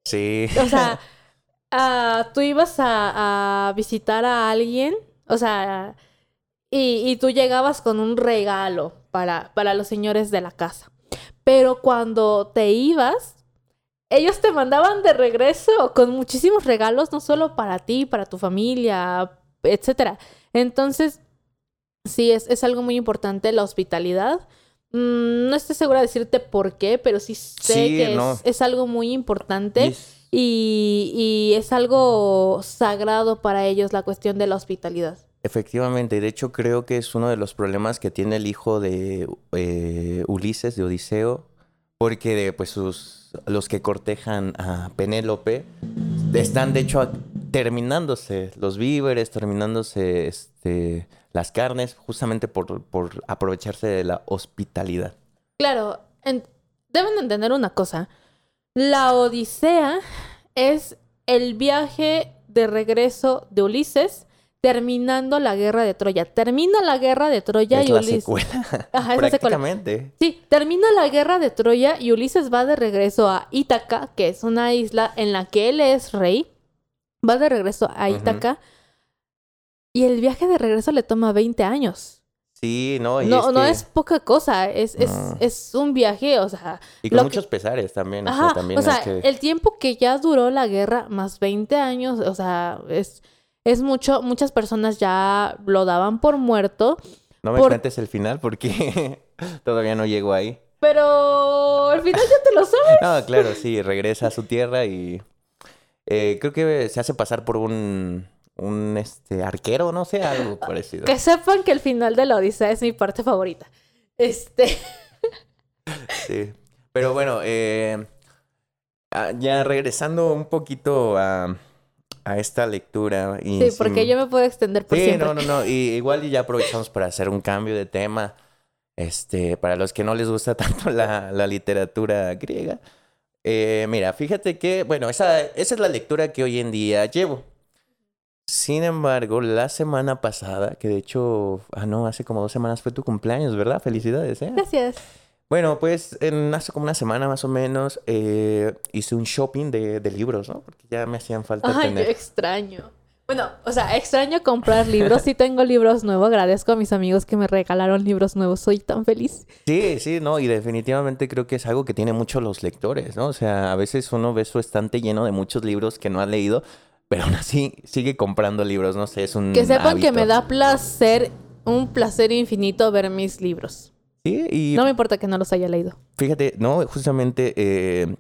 Sí. O sea, ah, tú ibas a, a visitar a alguien o sea, y, tú llegabas con un regalo para, para los señores de la casa. Pero cuando te ibas, ellos te mandaban de regreso con muchísimos regalos, no solo para ti, para tu familia, etc. Entonces, sí, es, es algo muy importante la hospitalidad. Mm, no estoy segura de decirte por qué, pero sí sé que es, algo muy importante. Y, es algo sagrado para ellos la cuestión de la hospitalidad. Efectivamente, de hecho creo que es uno de los problemas que tiene el hijo de eh, Ulises, de Odiseo, porque pues los que cortejan a Penélope están de hecho terminándose los víveres, terminándose este, las carnes, justamente por aprovecharse de la hospitalidad. Claro, deben entender una cosa. La Odisea es el viaje de regreso de Ulises terminando la guerra de Troya. Termina la guerra de Troya y Ulises. Ajá, Prácticamente. Sí, termina la guerra de Troya y Ulises va de regreso a Ítaca, que es una isla en la que él es rey. Va de regreso a Ítaca. Y el viaje de regreso le toma 20 años. Sí, no, no, no es poca cosa, es, es, es, un viaje, o sea... Y con muchos pesares también. o sea, también o sea el tiempo que ya duró la guerra, más 20 años, o sea, es, es mucho, muchas personas ya lo daban por muerto. No me cuentes el final porque todavía no llego ahí. Pero al final ya te lo sabes. no, claro, sí, regresa a su tierra y eh, creo que se hace pasar por un un este arquero, no sé, algo parecido. Que sepan que el final de la Odisea es mi parte favorita. Este. sí. Pero bueno, eh, ah, ya regresando un poquito a, a esta lectura. Y sí, porque yo me puedo extender por sí, no, no, no. Y igual ya aprovechamos para hacer un cambio de tema. Este, para los que no les gusta tanto la, la literatura griega. Eh, mira, fíjate que, bueno, esa, esa es la lectura que hoy en día llevo. Sin embargo, la semana pasada, que de hecho, ah, no, hace como dos semanas fue tu cumpleaños, ¿verdad? Felicidades, ¿eh? Gracias. Bueno, pues en, hace como una semana más o menos eh, hice un shopping de, libros, ¿no? Porque ya me hacían falta Ay, tener. extraño. Bueno, o sea, extraño comprar libros. Sí tengo libros nuevos. Agradezco a mis amigos que me regalaron libros nuevos. Soy tan feliz. Sí, sí, no. Y definitivamente creo que es algo que tiene mucho los lectores, ¿no? O sea, a veces uno ve su estante lleno de muchos libros que no ha leído pero aún así sigue comprando libros, no sé, es un Que sepan que me da placer, un placer infinito ver mis libros. Sí, y... No me importa que no los haya leído. Fíjate, no, justamente eh,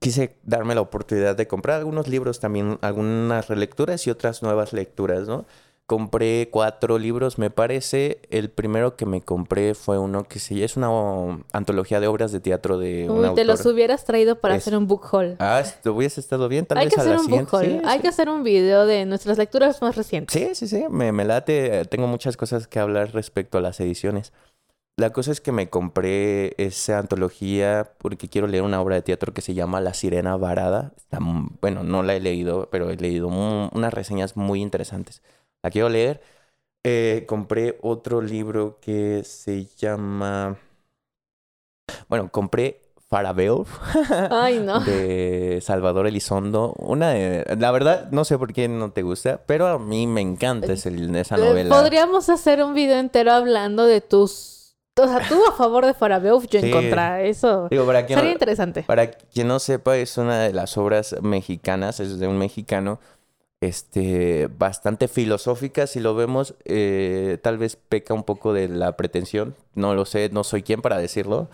quise darme la oportunidad de comprar algunos libros también, algunas relecturas y otras nuevas lecturas, ¿no? compré cuatro libros, me parece. El primero que me compré fue uno que sí, es una antología de obras de teatro de un Uy, te los hubieras traído para hacer un book haul. Ah, te hubiese estado bien, tal Hay vez que hacer un book haul. Hay que hacer un video de nuestras lecturas más recientes. Sí, sí, sí, me, me late. Tengo muchas cosas que hablar respecto a las ediciones. La cosa es que me compré esa antología porque quiero leer una obra de teatro que se llama La Sirena Varada. bueno, no la he leído, pero he leído unas reseñas muy interesantes la quiero leer. Eh, compré otro libro que se llama. Bueno, compré Farabeo. Ay, no. De Salvador Elizondo. Una de. La verdad, no sé por qué no te gusta, pero a mí me encanta esa eh, novela. Podríamos hacer un video entero hablando de tus. O sea, tú a favor de Farabeuf, yo en contra. Eso sería interesante. Para quien no sepa, es una de las obras mexicanas, es de un mexicano este, bastante filosófica, si lo vemos, eh, tal vez peca un poco de la pretensión, no lo sé, no soy quien para decirlo.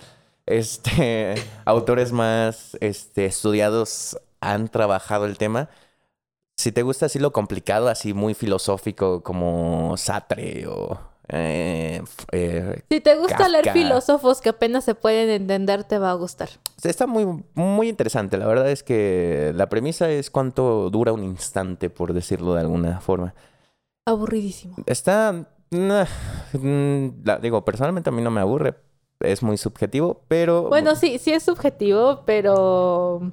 Este, autores más este, estudiados han trabajado el tema. Si te gusta así lo complicado, así muy filosófico como Sartre o eh, eh, si te gusta leer filósofos que apenas se pueden entender, te va a gustar. Está muy, muy interesante. La verdad es que la premisa es cuánto dura un instante, por decirlo de alguna forma. Aburridísimo. Está. Mm, digo, personalmente a mí no me aburre. Es muy subjetivo, pero. Bueno, sí, sí es subjetivo, pero.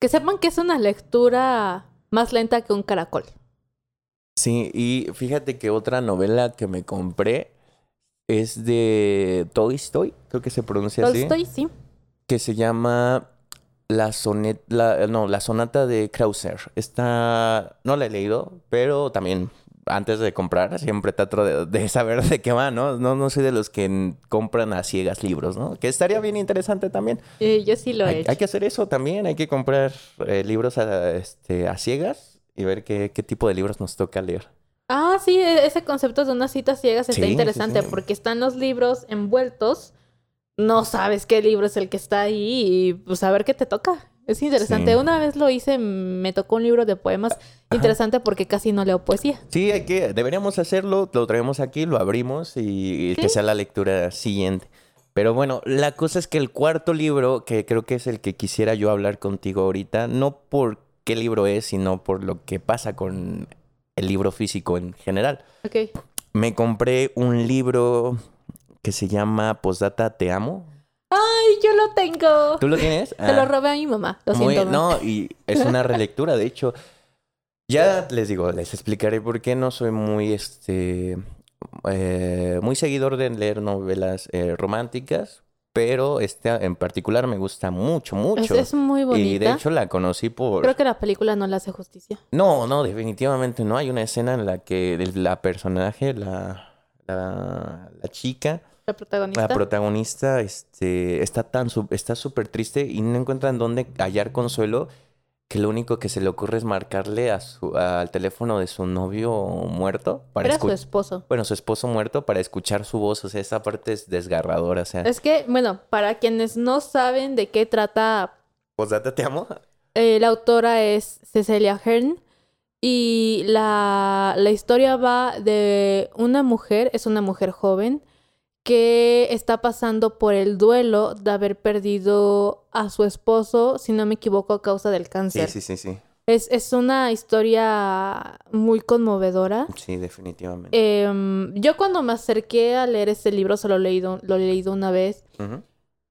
Que sepan que es una lectura más lenta que un caracol. Sí, y fíjate que otra novela que me compré es de Tolstoy, creo que se pronuncia así. Tolstoy, sí. Que se llama la, sonet, la, no, la sonata de Krauser. Esta no la he leído, pero también antes de comprar siempre trato de, saber de qué va, ¿no? ¿no? No soy de los que compran a ciegas libros, ¿no? Que estaría bien interesante también. yo sí lo he hay, hecho. Hay que hacer eso también, hay que comprar eh, libros a, este, a ciegas y ver qué, tipo de libros nos toca leer. Ah, sí, e, ese concepto de unas citas ciegas está interesante porque están los libros envueltos, no sabes qué libro es el que está ahí y pues a ver qué te toca. Es interesante. Una vez lo hice, me tocó un libro de poemas interesante porque casi no leo poesía. Sí, hay que, deberíamos hacerlo, lo traemos aquí, lo abrimos y, que sea la lectura siguiente. Pero bueno, la cosa es que el cuarto libro, que creo que es el que quisiera yo hablar contigo ahorita, no por qué libro es, sino por lo que pasa con el libro físico en general. Ok. Me compré un libro que se llama Postdata Te Amo. ¡Ay, yo lo tengo! ¿Tú lo tienes? Se lo ah. robé a mi mamá, lo siento. No, y es una relectura, de hecho. Ya les digo, les explicaré por qué no soy muy, este, eh, muy seguidor de leer novelas eh, románticas, pero esta en particular me gusta mucho, mucho. Es, muy bonita. Y de hecho la conocí por... Creo que la película no le hace justicia. No, no, definitivamente no. Hay una escena en la que la personaje, la, la, la chica... La protagonista. La protagonista este, está tan está súper triste y no encuentra en dónde hallar consuelo que lo único que se le ocurre es marcarle a su, al teléfono de su novio muerto. Para Era su esposo. Bueno, su esposo muerto para escuchar su voz. O sea, esa parte es desgarradora. O sea. Es que, bueno, para quienes no saben de qué trata. Pues date, te amo. Eh, la autora es Cecilia Hearn. Y la, la historia va de una mujer, es una mujer joven, que está pasando por el duelo de haber perdido a su esposo, si no me equivoco, a causa del cáncer. Sí, sí, sí, sí. Es, es una historia muy conmovedora. Sí, definitivamente. Em, yo cuando me acerqué a leer este libro, solo lo he leído, lo he leído una vez.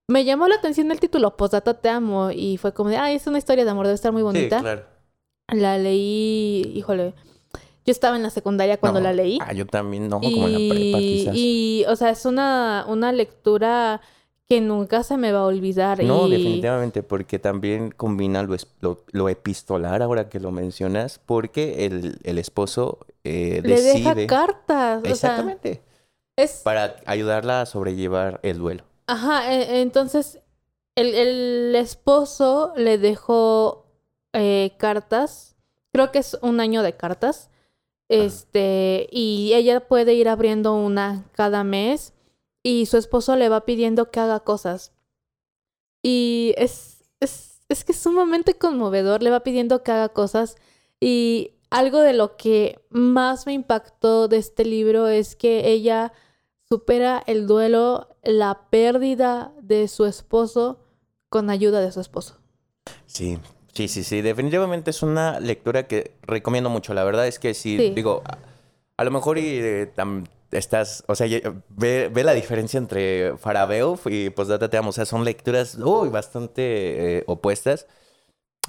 Me llamó la atención el título, Posdata te amo, y fue como de, ay, es una historia de amor, debe estar muy bonita. Sí, claro. La leí, híjole, yo estaba en la secundaria cuando la leí. Ah, yo también, no, como en la prepa quizás. Y, o sea, es una, una lectura que nunca se me va a olvidar. No, definitivamente, porque también combina lo, lo, epistolar, ahora que lo mencionas, porque el, el esposo eh, Le deja cartas. Exactamente. es... Para ayudarla a sobrellevar el duelo. Ajá, e, entonces el, el esposo le dejó eh, cartas, creo que es un año de cartas, este, y ella puede ir abriendo una cada mes y su esposo le va pidiendo que haga cosas. Y es, es, es que es sumamente conmovedor, le va pidiendo que haga cosas y algo de lo que más me impactó de este libro es que ella supera el duelo, la pérdida de su esposo con ayuda de su esposo. Sí, sí, sí, sí. Definitivamente es una lectura que recomiendo mucho. La verdad es que sí, digo, a, lo mejor y eh, estás, o sea, ve, ve, la diferencia entre Farabeuf y Postdata Te Amo. O sea, son lecturas uy, bastante eh, opuestas.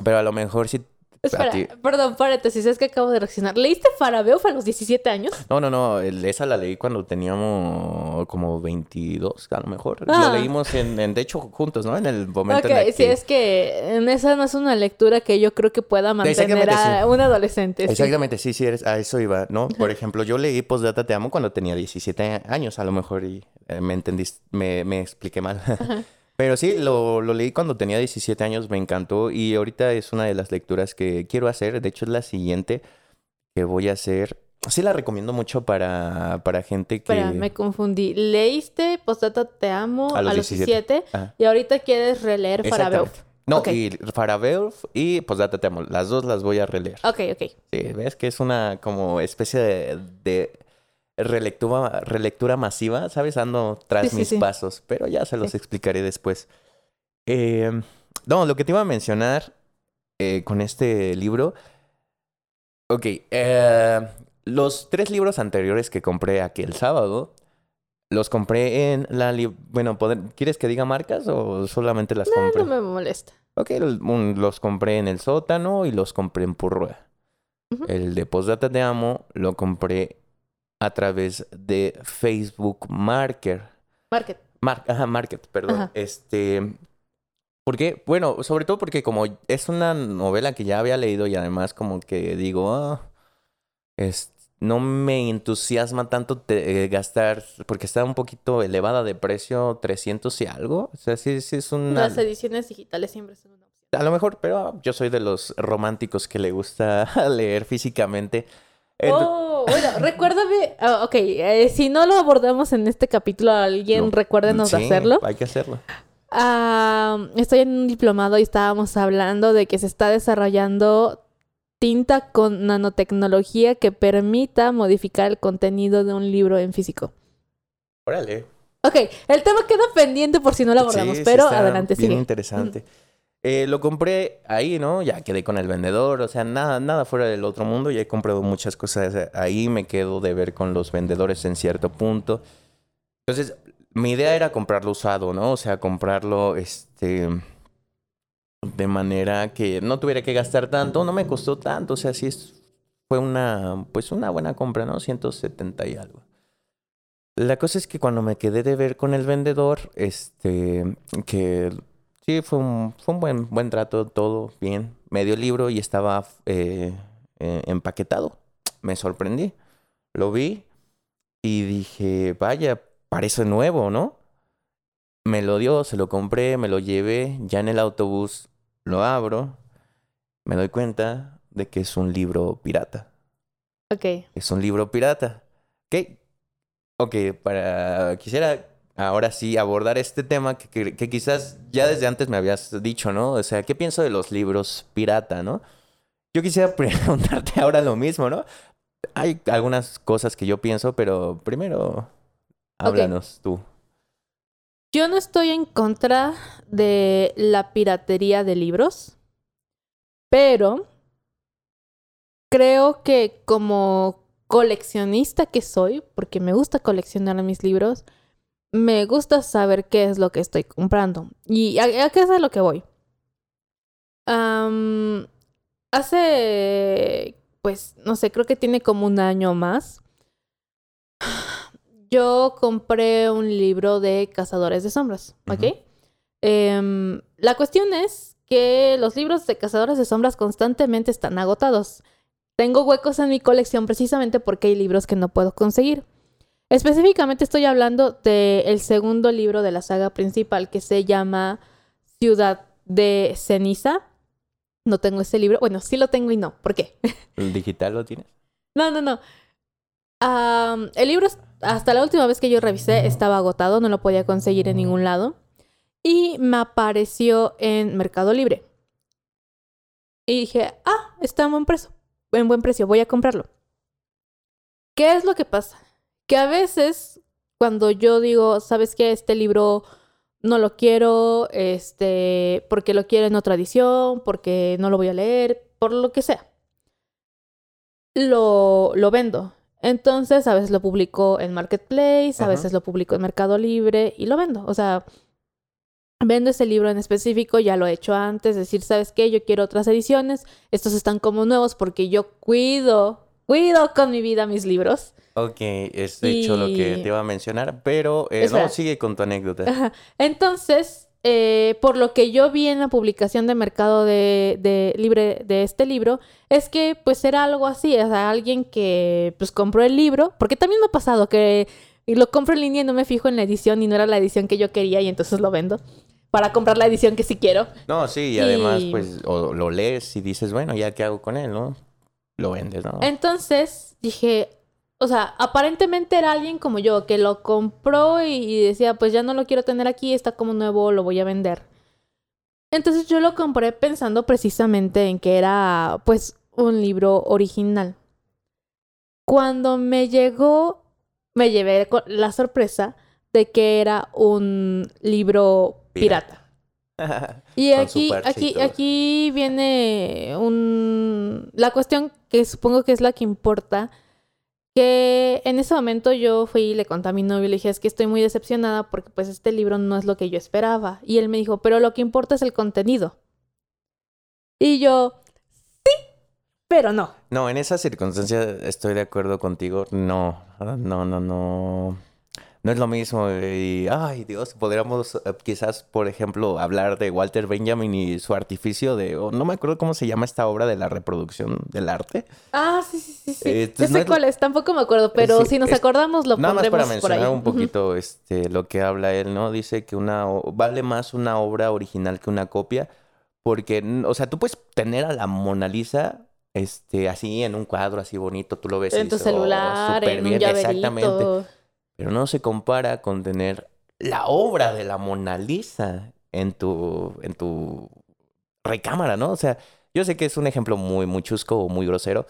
Pero a lo mejor sí Espera, perdón, paréntesis, es que acabo de reaccionar. ¿Leíste Farabeuf a los 17 años? No, no, no, esa la leí cuando teníamos como 22, a lo mejor. La ah. leímos, en, de hecho, juntos, ¿no? En el momento en el sí, es que en esa no es una lectura que yo creo que pueda mantener a un adolescente. Exactamente, sí, sí, a eso iba, ¿no? Por ejemplo, yo leí Postdata Te Amo cuando tenía 17 años, a lo mejor, y eh, me entendiste, me, me expliqué mal. Pero sí, lo, lo, leí cuando tenía 17 años, me encantó y ahorita es una de las lecturas que quiero hacer. De hecho, es la siguiente que voy a hacer. Sí la recomiendo mucho para, para gente que... Espera, me confundí. Leíste Postdata Te Amo a los, 17, y ahorita quieres releer Farabeuf. No, y Farabeuf y Postdata Te Amo. Las dos las voy a releer. Ok, ok. Sí, ves que es una como especie de relectura, relectura masiva, ¿sabes? Ando tras mis pasos, pero ya se los explicaré después. Eh, no, lo que te iba a mencionar eh, con este libro. Ok, eh, los tres libros anteriores que compré aquí el sábado, los compré en la... Bueno, ¿quieres que diga marcas o solamente las compré? No me molesta. Ok, los, compré en el sótano y los compré en Purrua. El de Postdata de Amo lo compré a través de Facebook Market. Market. ajá, Market, perdón. Este. Porque, bueno, sobre todo porque como es una novela que ya había leído y además como que digo, es, no me entusiasma tanto eh, gastar, porque está un poquito elevada de precio, 300 y algo. O sea, sí, sí es una... Las ediciones digitales siempre son una opción. A lo mejor, pero yo soy de los románticos que le gusta leer físicamente. Oh, bueno, recuérdame. Ah, ok, eh, si no lo abordamos en este capítulo, alguien recuérdenos de hacerlo. Hay que hacerlo. Ah, estoy en un diplomado y estábamos hablando de que se está desarrollando tinta con nanotecnología que permita modificar el contenido de un libro en físico. Órale. Ok, el tema queda pendiente por si no lo abordamos, pero adelante, bien interesante. Eh, lo compré ahí, ¿no? Ya quedé con el vendedor, o sea, nada, nada fuera del otro mundo. Ya he comprado muchas cosas ahí, me quedo de ver con los vendedores en cierto punto. Entonces, mi idea era comprarlo usado, ¿no? O sea, comprarlo, este, de manera que no tuviera que gastar tanto, no me costó tanto, o sea, sí fue una, pues una buena compra, ¿no? 170 y algo. La cosa es que cuando me quedé de ver con el vendedor, este, que Sí, fue un, fue un buen, buen trato, todo bien. Medio libro y estaba eh, eh, empaquetado. Me sorprendí. Lo vi y dije, vaya, parece nuevo, ¿no? Me lo dio, se lo compré, me lo llevé. Ya en el autobús lo abro. Me doy cuenta de que es un libro pirata. Ok. Es un libro pirata. ¿Qué? Ok, para. Quisiera ahora sí abordar este tema que, quizás ya desde antes me habías dicho, ¿no? O sea, ¿qué pienso de los libros pirata, no? Yo quisiera preguntarte ahora lo mismo, ¿no? Hay algunas cosas que yo pienso, pero primero háblanos tú. Yo no estoy en contra de la piratería de libros, pero creo que como coleccionista que soy, porque me gusta coleccionar mis libros, me gusta saber qué es lo que estoy comprando. ¿Y a, qué es a lo que voy? hace, pues, no sé, creo que tiene como un año más. Yo compré un libro de Cazadores de Sombras, ¿ok? Em, la cuestión es que los libros de Cazadores de Sombras constantemente están agotados. Tengo huecos en mi colección precisamente porque hay libros que no puedo conseguir. Específicamente estoy hablando del segundo libro de la saga principal que se llama Ciudad de Ceniza. No tengo ese libro. Bueno, sí lo tengo y no. ¿Por qué? ¿El digital lo tienes? No, no, no. el libro, hasta la última vez que yo revisé, estaba agotado. No lo podía conseguir en ningún lado. Y me apareció en Mercado Libre. Y dije, ah, está en buen precio. en buen precio, voy a comprarlo. ¿Qué es lo que pasa? Que a veces cuando yo digo, ¿sabes qué? Este libro no lo quiero, este, porque lo quiero en otra edición, porque no lo voy a leer, por lo que sea. Lo, lo vendo. Entonces, a veces lo publico en Marketplace, a veces lo publico en Mercado Libre y lo vendo. O sea, vendo ese libro en específico, ya lo he hecho antes, decir, ¿sabes qué? Yo quiero otras ediciones, estos están como nuevos porque yo cuido, cuido con mi vida mis libros. Ok, es de hecho lo que te iba a mencionar, pero eh, no, sigue con tu anécdota. Entonces, eh, por lo que yo vi en la publicación de Mercado de, Libre de este libro, es que pues era algo así, o sea, alguien que pues compró el libro, porque también me ha pasado que lo compro en línea y no me fijo en la edición y no era la edición que yo quería y entonces lo vendo para comprar la edición que sí quiero. No, sí, y, además pues o lo lees y dices, bueno, ya qué hago con él, ¿no? Lo vendes, ¿no? Entonces dije, o sea, aparentemente era alguien como yo que lo compró y, decía, pues ya no lo quiero tener aquí, está como nuevo, lo voy a vender. Entonces yo lo compré pensando precisamente en que era pues un libro original. Cuando me llegó, me llevé la sorpresa de que era un libro pirata. y aquí, aquí, aquí viene un... la cuestión que supongo que es la que importa que en ese momento yo fui y le conté a mi novio le dije, es que estoy muy decepcionada porque pues este libro no es lo que yo esperaba. Y él me dijo, pero lo que importa es el contenido. Y yo, sí, pero no. No, en esa circunstancia estoy de acuerdo contigo. No, no, no, no no es lo mismo. Y, ay, Dios, podríamos eh, quizás, por ejemplo, hablar de Walter Benjamin y su artificio de, no me acuerdo cómo se llama esta obra de la reproducción del arte. Ah, sí, sí, sí. sí. Eh, sé cuál es, tampoco me acuerdo, pero si nos acordamos lo nada más para mencionar un poquito este, lo que habla él, ¿no? Dice que una vale más una obra original que una copia, porque, o sea, tú puedes tener a la Mona Lisa este, así en un cuadro así bonito, tú lo ves en tu celular, en un llaverito. exactamente pero no se compara con tener la obra de la Mona Lisa en tu, en tu recámara, ¿no? O sea, yo sé que es un ejemplo muy, muy chusco o muy grosero,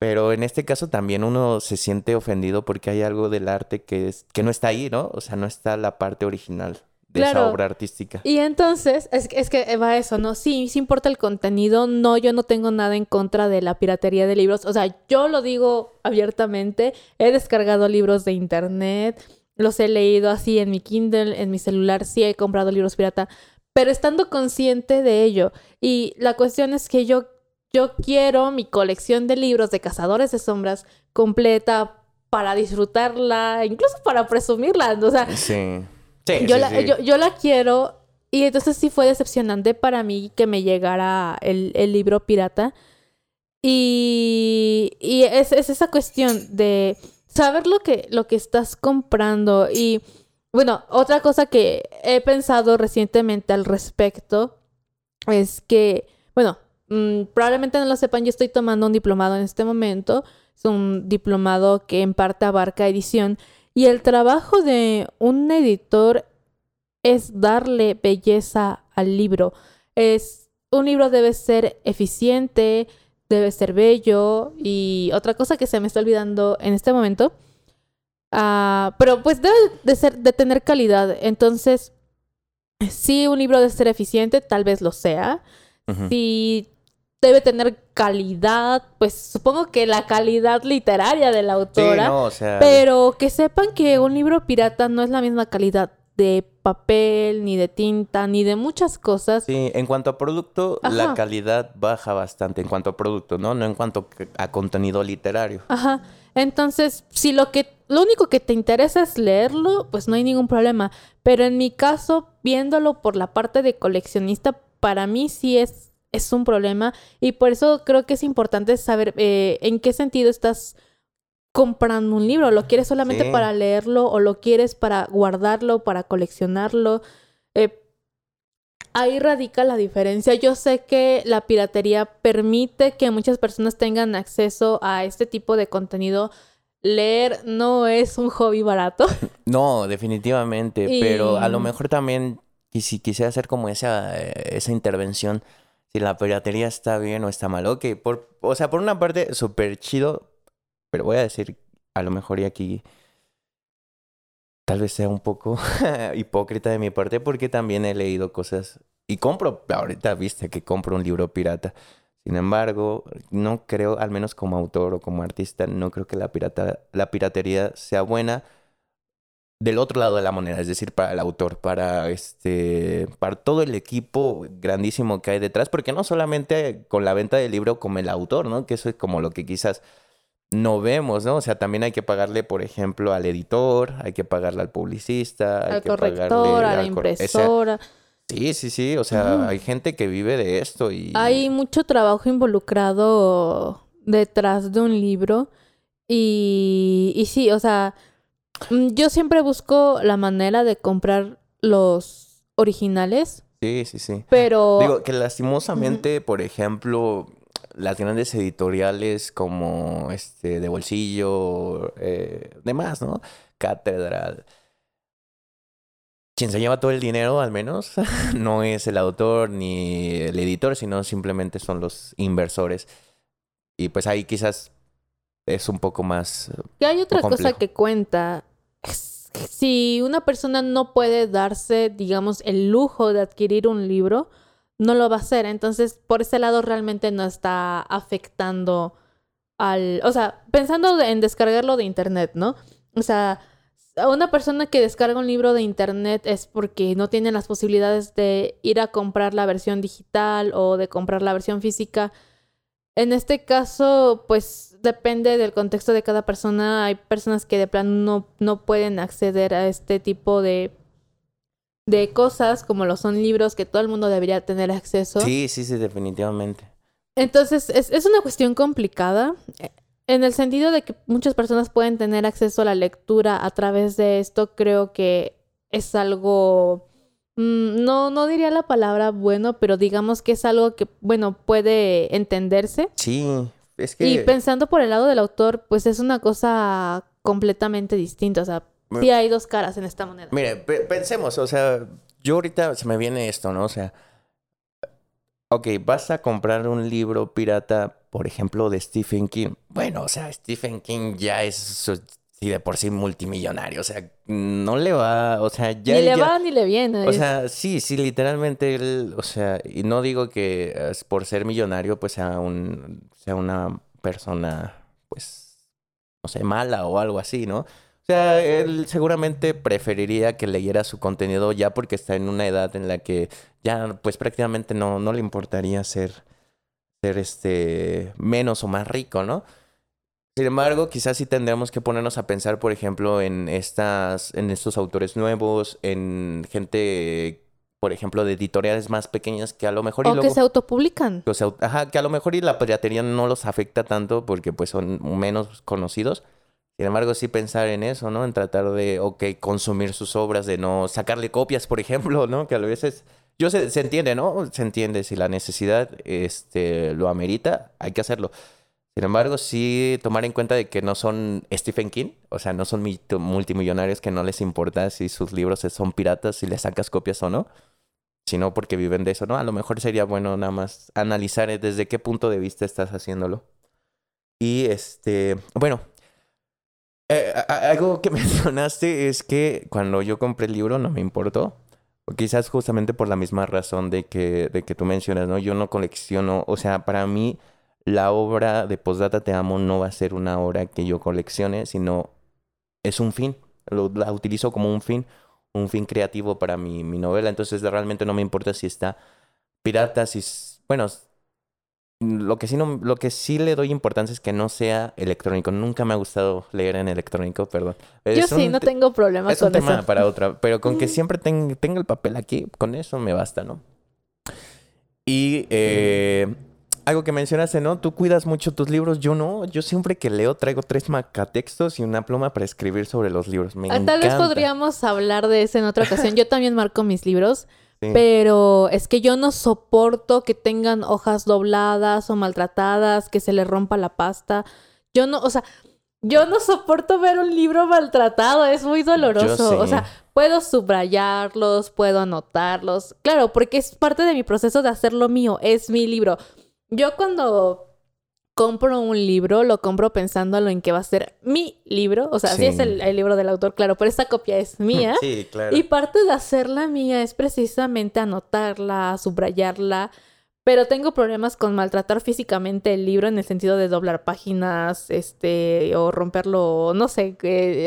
pero en este caso también uno se siente ofendido porque hay algo del arte que, es, que no está ahí, ¿no? O sea, no está la parte original de esa obra artística. Y entonces, es, es que va eso, ¿no? Sí, sí importa el contenido. No, yo no tengo nada en contra de la piratería de libros. O sea, yo lo digo abiertamente. He descargado libros de internet, los he leído así en mi Kindle, en mi celular, sí he comprado libros pirata, pero estando consciente de ello. Y la cuestión es que yo, yo quiero mi colección de libros de Cazadores de Sombras completa para disfrutarla, incluso para presumirla. O sea, sí yo, la, Yo, la quiero y entonces sí fue decepcionante para mí que me llegara el, libro pirata. Y, y es, esa cuestión de saber lo que, lo que estás comprando. Y bueno, otra cosa que he pensado recientemente al respecto es que, bueno, mm, probablemente no lo sepan, yo estoy tomando un diplomado en este momento. Es un diplomado que en parte abarca edición. Y el trabajo de un editor es darle belleza al libro. Es un libro debe ser eficiente, debe ser bello y otra cosa que se me está olvidando en este momento. Ah, pero pues debe de ser de tener calidad. Entonces, si un libro debe ser eficiente, tal vez lo sea. Si debe tener calidad, pues supongo que la calidad literaria de la autora, pero que sepan que un libro pirata no es la misma calidad de papel, ni de tinta, ni de muchas cosas. Sí, en cuanto a producto, la calidad baja bastante en cuanto a producto, ¿no? No en cuanto a contenido literario. Ajá. Entonces, si lo que lo único que te interesa es leerlo, pues no hay ningún problema. Pero en mi caso, viéndolo por la parte de coleccionista, para mí sí es es un problema y por eso creo que es importante saber eh, en qué sentido estás comprando un libro. ¿Lo quieres solamente para leerlo o lo quieres para guardarlo, para coleccionarlo? Eh, ahí radica la diferencia. Yo sé que la piratería permite que muchas personas tengan acceso a este tipo de contenido. Leer no es un hobby barato. No, definitivamente, pero a lo mejor también, y si quisiera hacer como esa, esa intervención, si la piratería está bien o está mal. Ok, por, o sea, por una parte, súper chido, pero voy a decir, a lo mejor y aquí tal vez sea un poco hipócrita de mi parte porque también he leído cosas y compro, ahorita viste que compro un libro pirata. Sin embargo, no creo, al menos como autor o como artista, no creo que la, pirata, la piratería sea buena del otro lado de la moneda, es decir, para el autor, para este, para todo el equipo grandísimo que hay detrás, porque no solamente con la venta del libro como el autor, ¿no? Que eso es como lo que quizás no vemos, ¿no? O sea, también hay que pagarle, por ejemplo, al editor, hay que pagarle al publicista, al corrector, a la impresora. Sí, sí, sí, o sea, hay gente que vive de esto y... Hay mucho trabajo involucrado detrás de un libro y, y sí, o sea, yo siempre busco la manera de comprar los originales. Sí, sí, sí. Pero... Digo que lastimosamente, por ejemplo, las grandes editoriales como este de bolsillo, eh, demás, ¿no? Catedral quien se lleva todo el dinero, al menos, no es el autor ni el editor, sino simplemente son los inversores. Y pues ahí quizás es un poco más. Y hay otra cosa que cuenta. Si una persona no puede darse, digamos, el lujo de adquirir un libro, no lo va a hacer. Entonces, por ese lado realmente no está afectando al... O sea, pensando en descargarlo de internet, ¿no? O sea, una persona que descarga un libro de internet es porque no tiene las posibilidades de ir a comprar la versión digital o de comprar la versión física. En este caso, pues depende del contexto de cada persona. Hay personas que de plano no, no pueden acceder a este tipo de, de cosas, como lo son libros que todo el mundo debería tener acceso. Sí, sí, sí, definitivamente. Entonces, es, es una cuestión complicada. En el sentido de que muchas personas pueden tener acceso a la lectura a través de esto, creo que es algo, mm, no, no diría la palabra bueno, pero digamos que es algo que, bueno, puede entenderse. Sí, es que... Y pensando por el lado del autor, pues es una cosa completamente distinta, o sea, sí hay dos caras en esta moneda. Mire, pensemos, o sea, yo ahorita se me viene esto, ¿no? O sea, ok, vas a comprar un libro pirata por ejemplo, de Stephen King. Bueno, o sea, Stephen King ya es sí, de por sí multimillonario. O sea, no le va, o sea, ya. Ni le va ni le viene. O sea, sí, sí, literalmente él, o sea, y no digo que por ser millonario, pues sea un, sea una persona, pues, no sé, mala o algo así, ¿no? O sea, él seguramente preferiría que leyera su contenido ya porque está en una edad en la que ya, pues prácticamente no, no le importaría ser ser este menos o más rico, ¿no? Sin embargo, quizás sí tendremos que ponernos a pensar, por ejemplo, en estas, en estos autores nuevos, en gente, por ejemplo, de editoriales más pequeñas que a lo mejor o que se autopublican. Ajá, que a lo mejor y la piratería no los afecta tanto porque pues son menos conocidos. Sin embargo, sí pensar en eso, ¿no? En tratar de, ok, consumir sus obras, de no sacarle copias, por ejemplo, ¿no? Que a veces yo se, se, entiende, ¿no? Se entiende si la necesidad este, lo amerita, hay que hacerlo. Sin embargo, sí tomar en cuenta de que no son Stephen King, o sea, no son multimillonarios que no les importa si sus libros son piratas, si les sacas copias o no, sino porque viven de eso, ¿no? A lo mejor sería bueno nada más analizar desde qué punto de vista estás haciéndolo. Y este, bueno, eh, algo que mencionaste es que cuando yo compré el libro no me importó. Quizás justamente por la misma razón de que, de que tú mencionas, ¿no? Yo no colecciono, o sea, para mí la obra de Postdata Te Amo no va a ser una obra que yo coleccione, sino es un fin. la utilizo como un fin, un fin creativo para mi, mi novela. Entonces realmente no me importa si está pirata, si... Bueno, lo que sí no, lo que sí le doy importancia es que no sea electrónico. Nunca me ha gustado leer en electrónico, perdón. Yo sí, no tengo problemas es un tema para otra, pero con que siempre tenga el papel aquí, con eso me basta, ¿no? Y eh, algo que mencionaste, ¿no? Tú cuidas mucho tus libros, yo no. Yo siempre que leo traigo tres macatextos y una pluma para escribir sobre los libros. Me ah, Tal vez podríamos hablar de eso en otra ocasión. Yo también marco mis libros. Pero es que yo no soporto que tengan hojas dobladas o maltratadas, que se le rompa la pasta. Yo no, o sea, yo no soporto ver un libro maltratado, es muy doloroso. O sea, puedo subrayarlos, puedo anotarlos. Claro, porque es parte de mi proceso de hacerlo mío, es mi libro. Yo cuando compro un libro, lo compro pensándolo en que va a ser mi libro. O sea, sí, es el, libro del autor, claro, pero esta copia es mía. Sí, claro. Y parte de hacerla mía es precisamente anotarla, subrayarla. Pero tengo problemas con maltratar físicamente el libro en el sentido de doblar páginas, este, o romperlo, no sé,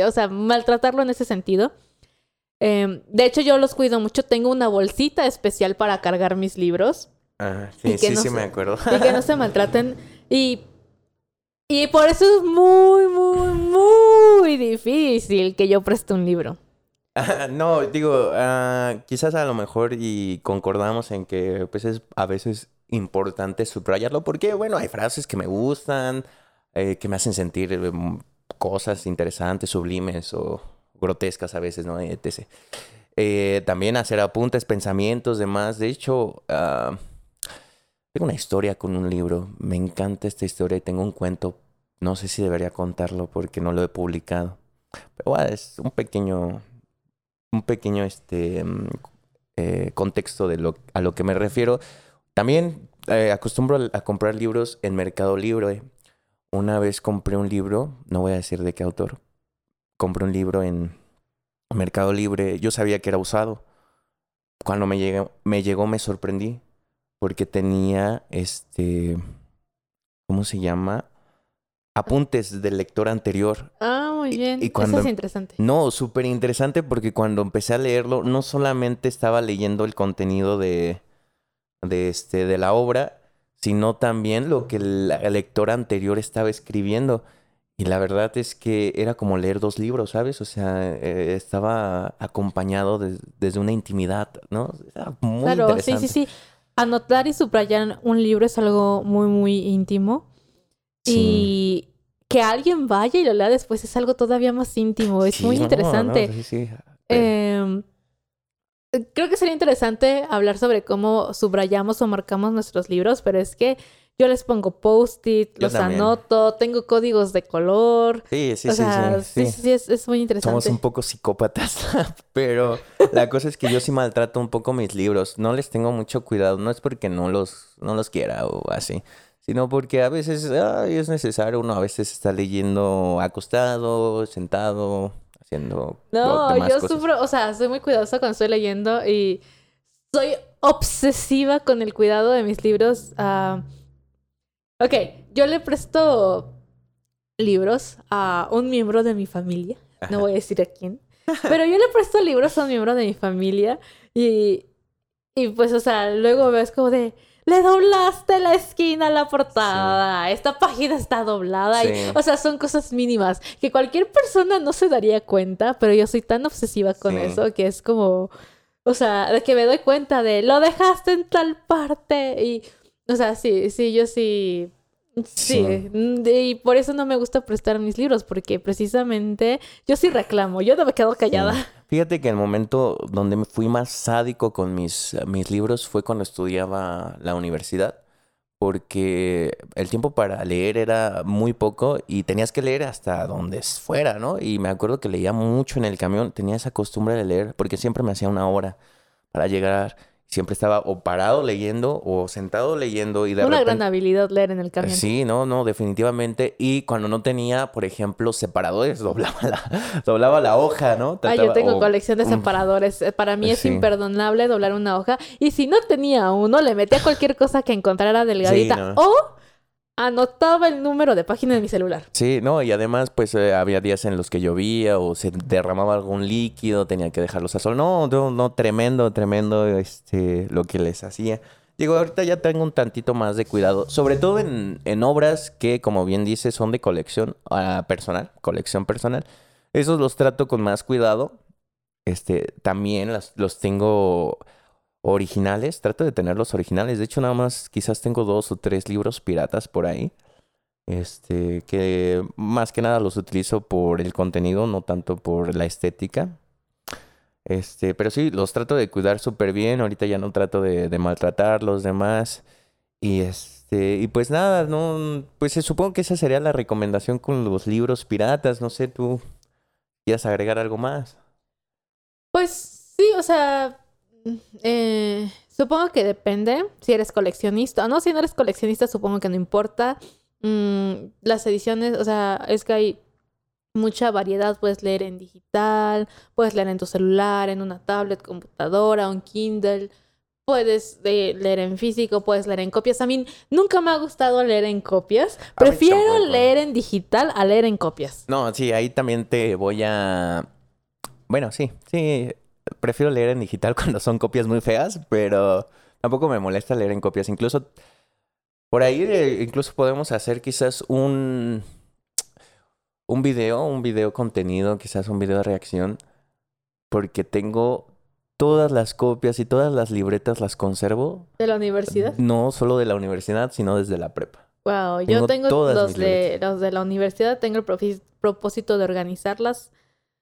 o sea, maltratarlo en ese sentido. Em, de hecho, yo los cuido mucho. Tengo una bolsita especial para cargar mis libros. Ah, sí, sí, sí, me acuerdo. Y que no se maltraten. Y, y por eso es muy, muy, muy difícil que yo preste un libro. no, digo, uh, quizás a lo mejor y concordamos en que pues es a veces importante subrayarlo porque, bueno, hay frases que me gustan, eh, que me hacen sentir em, cosas interesantes, sublimes o grotescas a veces, ¿no? Etc. Eh, también hacer apuntes, pensamientos, demás. De hecho, uh, tengo una historia con un libro. Me encanta esta historia tengo un cuento. No sé si debería contarlo porque no lo he publicado. Pero bueno, es un pequeño un pequeño este, mm, eh, contexto de lo, a lo que me refiero. También eh, acostumbro a, comprar libros en Mercado Libre. Una vez compré un libro, no voy a decir de qué autor, compré un libro en Mercado Libre. Yo sabía que era usado. Cuando me llegó, me llegó, me sorprendí porque tenía este, ¿cómo se llama? apuntes del lector anterior. Ah, muy bien. Y, Eso es interesante. No, súper interesante porque cuando empecé a leerlo, no solamente estaba leyendo el contenido de, de, este, de la obra, sino también lo que el, lector anterior estaba escribiendo. Y la verdad es que era como leer dos libros, ¿sabes? O sea, eh, estaba acompañado desde una intimidad, ¿no? muy claro, sí, sí, sí. Anotar y subrayar un libro es algo muy, muy íntimo. Y que alguien vaya y lo lea después es algo todavía más íntimo, es muy interesante. Em, creo que sería interesante hablar sobre cómo subrayamos o marcamos nuestros libros, pero es que yo les pongo post-it, los anoto, tengo códigos de color. Sí, sí, sí, sí, sí. es, muy interesante. Somos un poco psicópatas, pero la cosa es que yo sí maltrato un poco mis libros. No les tengo mucho cuidado, no es porque no los, no los quiera o así sino porque a veces es necesario, uno a veces está leyendo acostado, sentado, haciendo... No, yo sufro, o sea, soy muy cuidadosa cuando estoy leyendo y soy obsesiva con el cuidado de mis libros. Uh... Ok, yo le presto libros a un miembro de mi familia, no voy a decir a quién, pero yo le presto libros a un miembro de mi familia y, y pues, o sea, luego ves como de le doblaste la esquina a la portada, esta página está doblada. Y, o sea, son cosas mínimas que cualquier persona no se daría cuenta, pero yo soy tan obsesiva con eso que es como, o sea, de que me doy cuenta de, lo dejaste en tal parte y, o sea, sí, sí, yo sí Sí, y por eso no me gusta prestar mis libros, porque precisamente yo sí reclamo, yo no me quedo callada. Fíjate que el momento donde me fui más sádico con mis, mis libros fue cuando estudiaba la universidad, porque el tiempo para leer era muy poco y tenías que leer hasta donde fuera, ¿no? Y me acuerdo que leía mucho en el camión, tenía esa costumbre de leer, porque siempre me hacía una hora para llegar siempre estaba o parado leyendo o sentado leyendo y de Una gran habilidad leer en el camión. Sí, no, no, definitivamente. Y cuando no tenía, por ejemplo, separadores, doblaba la, doblaba la hoja, ¿no? ah, yo tengo colección de separadores. Eh, para mí es imperdonable doblar una hoja. Y si no tenía uno, le metía cualquier cosa que encontrara delgadita. O anotaba el número de página de mi celular. Sí, no, y además, pues eh, había días en los que llovía o se derramaba algún líquido, tenía que dejarlos a sol. No, no, tremendo, tremendo este, lo que les hacía. Digo, ahorita ya tengo un tantito más de cuidado, sobre todo en, en obras que, como bien dice, son de colección uh, personal, colección personal. Esos los trato con más cuidado. Este, también las, los tengo originales. Trato de tener los originales. De hecho, nada más quizás tengo dos o tres libros piratas por ahí. Este, que más que nada los utilizo por el contenido, no tanto por la estética. Este, pero sí, los trato de cuidar súper bien. Ahorita ya no trato de, de maltratar los demás. Y este, y pues nada, no, pues supongo que esa sería la recomendación con los libros piratas, no sé, tú quieres agregar algo más. Pues sí, o sea, eh, supongo que depende si eres coleccionista o no, si no eres coleccionista supongo que no importa. Mm, las ediciones, o sea, es que hay mucha variedad, puedes leer en digital, puedes leer en tu celular, en una tablet, computadora, un Kindle, puedes eh, leer en físico, puedes leer en copias. A mí nunca me ha gustado leer en copias, prefiero leer en digital a leer en copias. No, sí, ahí también te voy a... Bueno, sí, sí, prefiero leer en digital cuando son copias muy feas, pero tampoco me molesta leer en copias. Incluso por ahí, eh, incluso podemos hacer quizás un un video, un video contenido, quizás un video de reacción, porque tengo todas las copias y todas las libretas las conservo. ¿De la universidad? No solo de la universidad, sino desde la prepa. Wow, yo tengo los de, los de la universidad, tengo el propósito de organizarlas.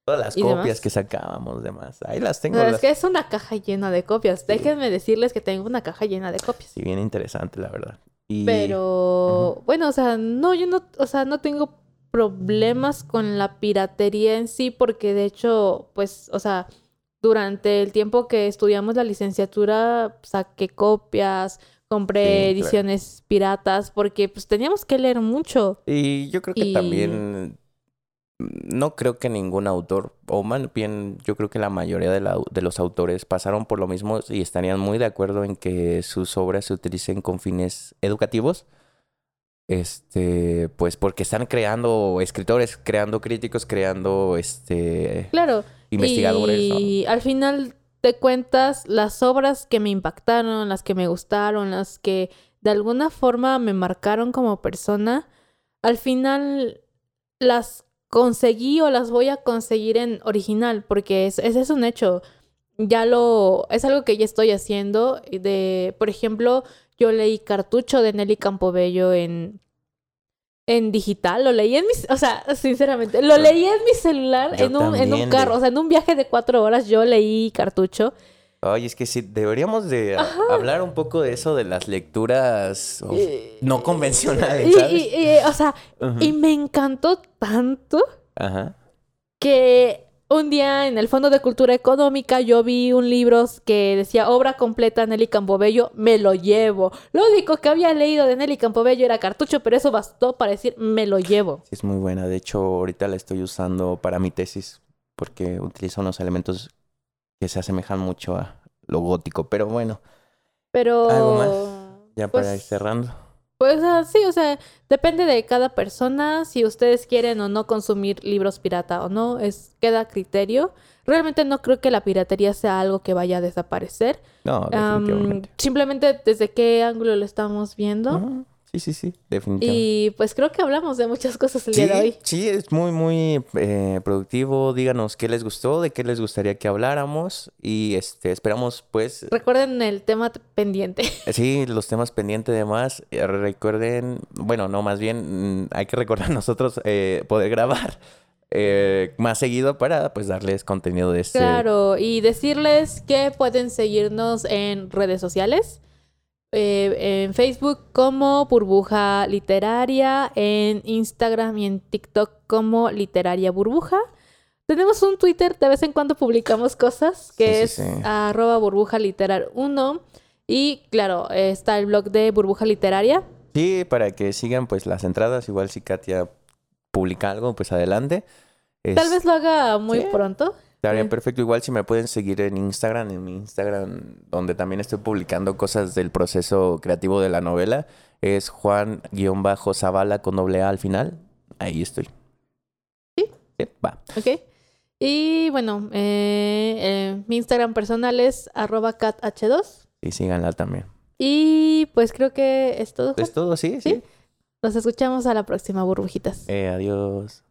Todas las copias que sacábamos, demás. Ahí las tengo. Es que es una caja llena de copias. Déjenme decirles que tengo una caja llena de copias. Sí, bien interesante, la verdad. Pero, bueno, o sea, no, yo no, o sea, no tengo problemas con la piratería en sí, porque de hecho, pues, o sea, durante el tiempo que estudiamos la licenciatura, saqué copias, compré ediciones piratas, porque pues teníamos que leer mucho. Y yo creo que también, no creo que ningún autor, o más bien, yo creo que la mayoría de, de los autores pasaron por lo mismo y estarían muy de acuerdo en que sus obras se utilicen con fines educativos este, pues porque están creando escritores, creando críticos, creando este claro. investigadores. Y al final de cuentas, las obras que me impactaron, las que me gustaron, las que de alguna forma me marcaron como persona, al final las conseguí o las voy a conseguir en original, porque ese es un hecho. Ya lo, es algo que ya estoy haciendo. De, por ejemplo, yo leí Cartucho de Nelly Campobello en, en digital, lo leí en mi, o sea, sinceramente, lo leí en mi celular en un, en un carro, o sea, en un viaje de cuatro horas yo leí Cartucho. Ay, es que sí, deberíamos de hablar un poco de eso, de las lecturas no convencionales, Y, o sea, y me encantó tanto que un día en el Fondo de Cultura Económica yo vi un libro que decía obra completa Nelly Campobello, me lo llevo. Lo único que había leído de Nelly Campobello era cartucho, pero eso bastó para decir me lo llevo. Sí, es muy buena. De hecho, ahorita la estoy usando para mi tesis porque utiliza unos elementos que se asemejan mucho a lo gótico, pero bueno. Pero... Algo más. Ya para ir pues, cerrando. Pues sí, o sea, depende de cada persona si ustedes quieren o no consumir libros pirata o no, es queda criterio. Realmente no creo que la piratería sea algo que vaya a desaparecer. No, definitivamente. simplemente desde qué ángulo lo estamos viendo. Sí, sí, sí, definitivamente. Y pues creo que hablamos de muchas cosas el día de hoy. Sí, es muy, muy eh, productivo. Díganos qué les gustó, de qué les gustaría que habláramos. Y este, esperamos, pues. Recuerden el tema pendiente. Sí, los temas pendientes además. Eh, recuerden, bueno, no, más bien mm, hay que recordar nosotros eh, poder grabar. más seguido para pues darles contenido de este. Claro, y decirles que pueden seguirnos en redes sociales. Eh, en Facebook como Burbuja Literaria, en Instagram y en TikTok como Literaria Burbuja. Tenemos un Twitter, de vez en cuando publicamos cosas, que es arroba burbuja literar 1. Y claro, está el blog de Burbuja Literaria. Sí, para que sigan pues las entradas, igual si Katia publica algo, pues adelante. Tal vez lo haga muy pronto. Estaría perfecto. Igual si me pueden seguir en Instagram, en mi Instagram, donde también estoy publicando cosas del proceso creativo de la novela, es Juan-Zavala con doble A al final. Ahí estoy. ¿Sí? Sí, va. Ok. Y bueno, eh, eh, mi Instagram personal es arroba cath2. Y síganla también. Y pues creo que es todo. Es todo, sí, sí. Nos escuchamos a la próxima, burbujitas. Eh, adiós.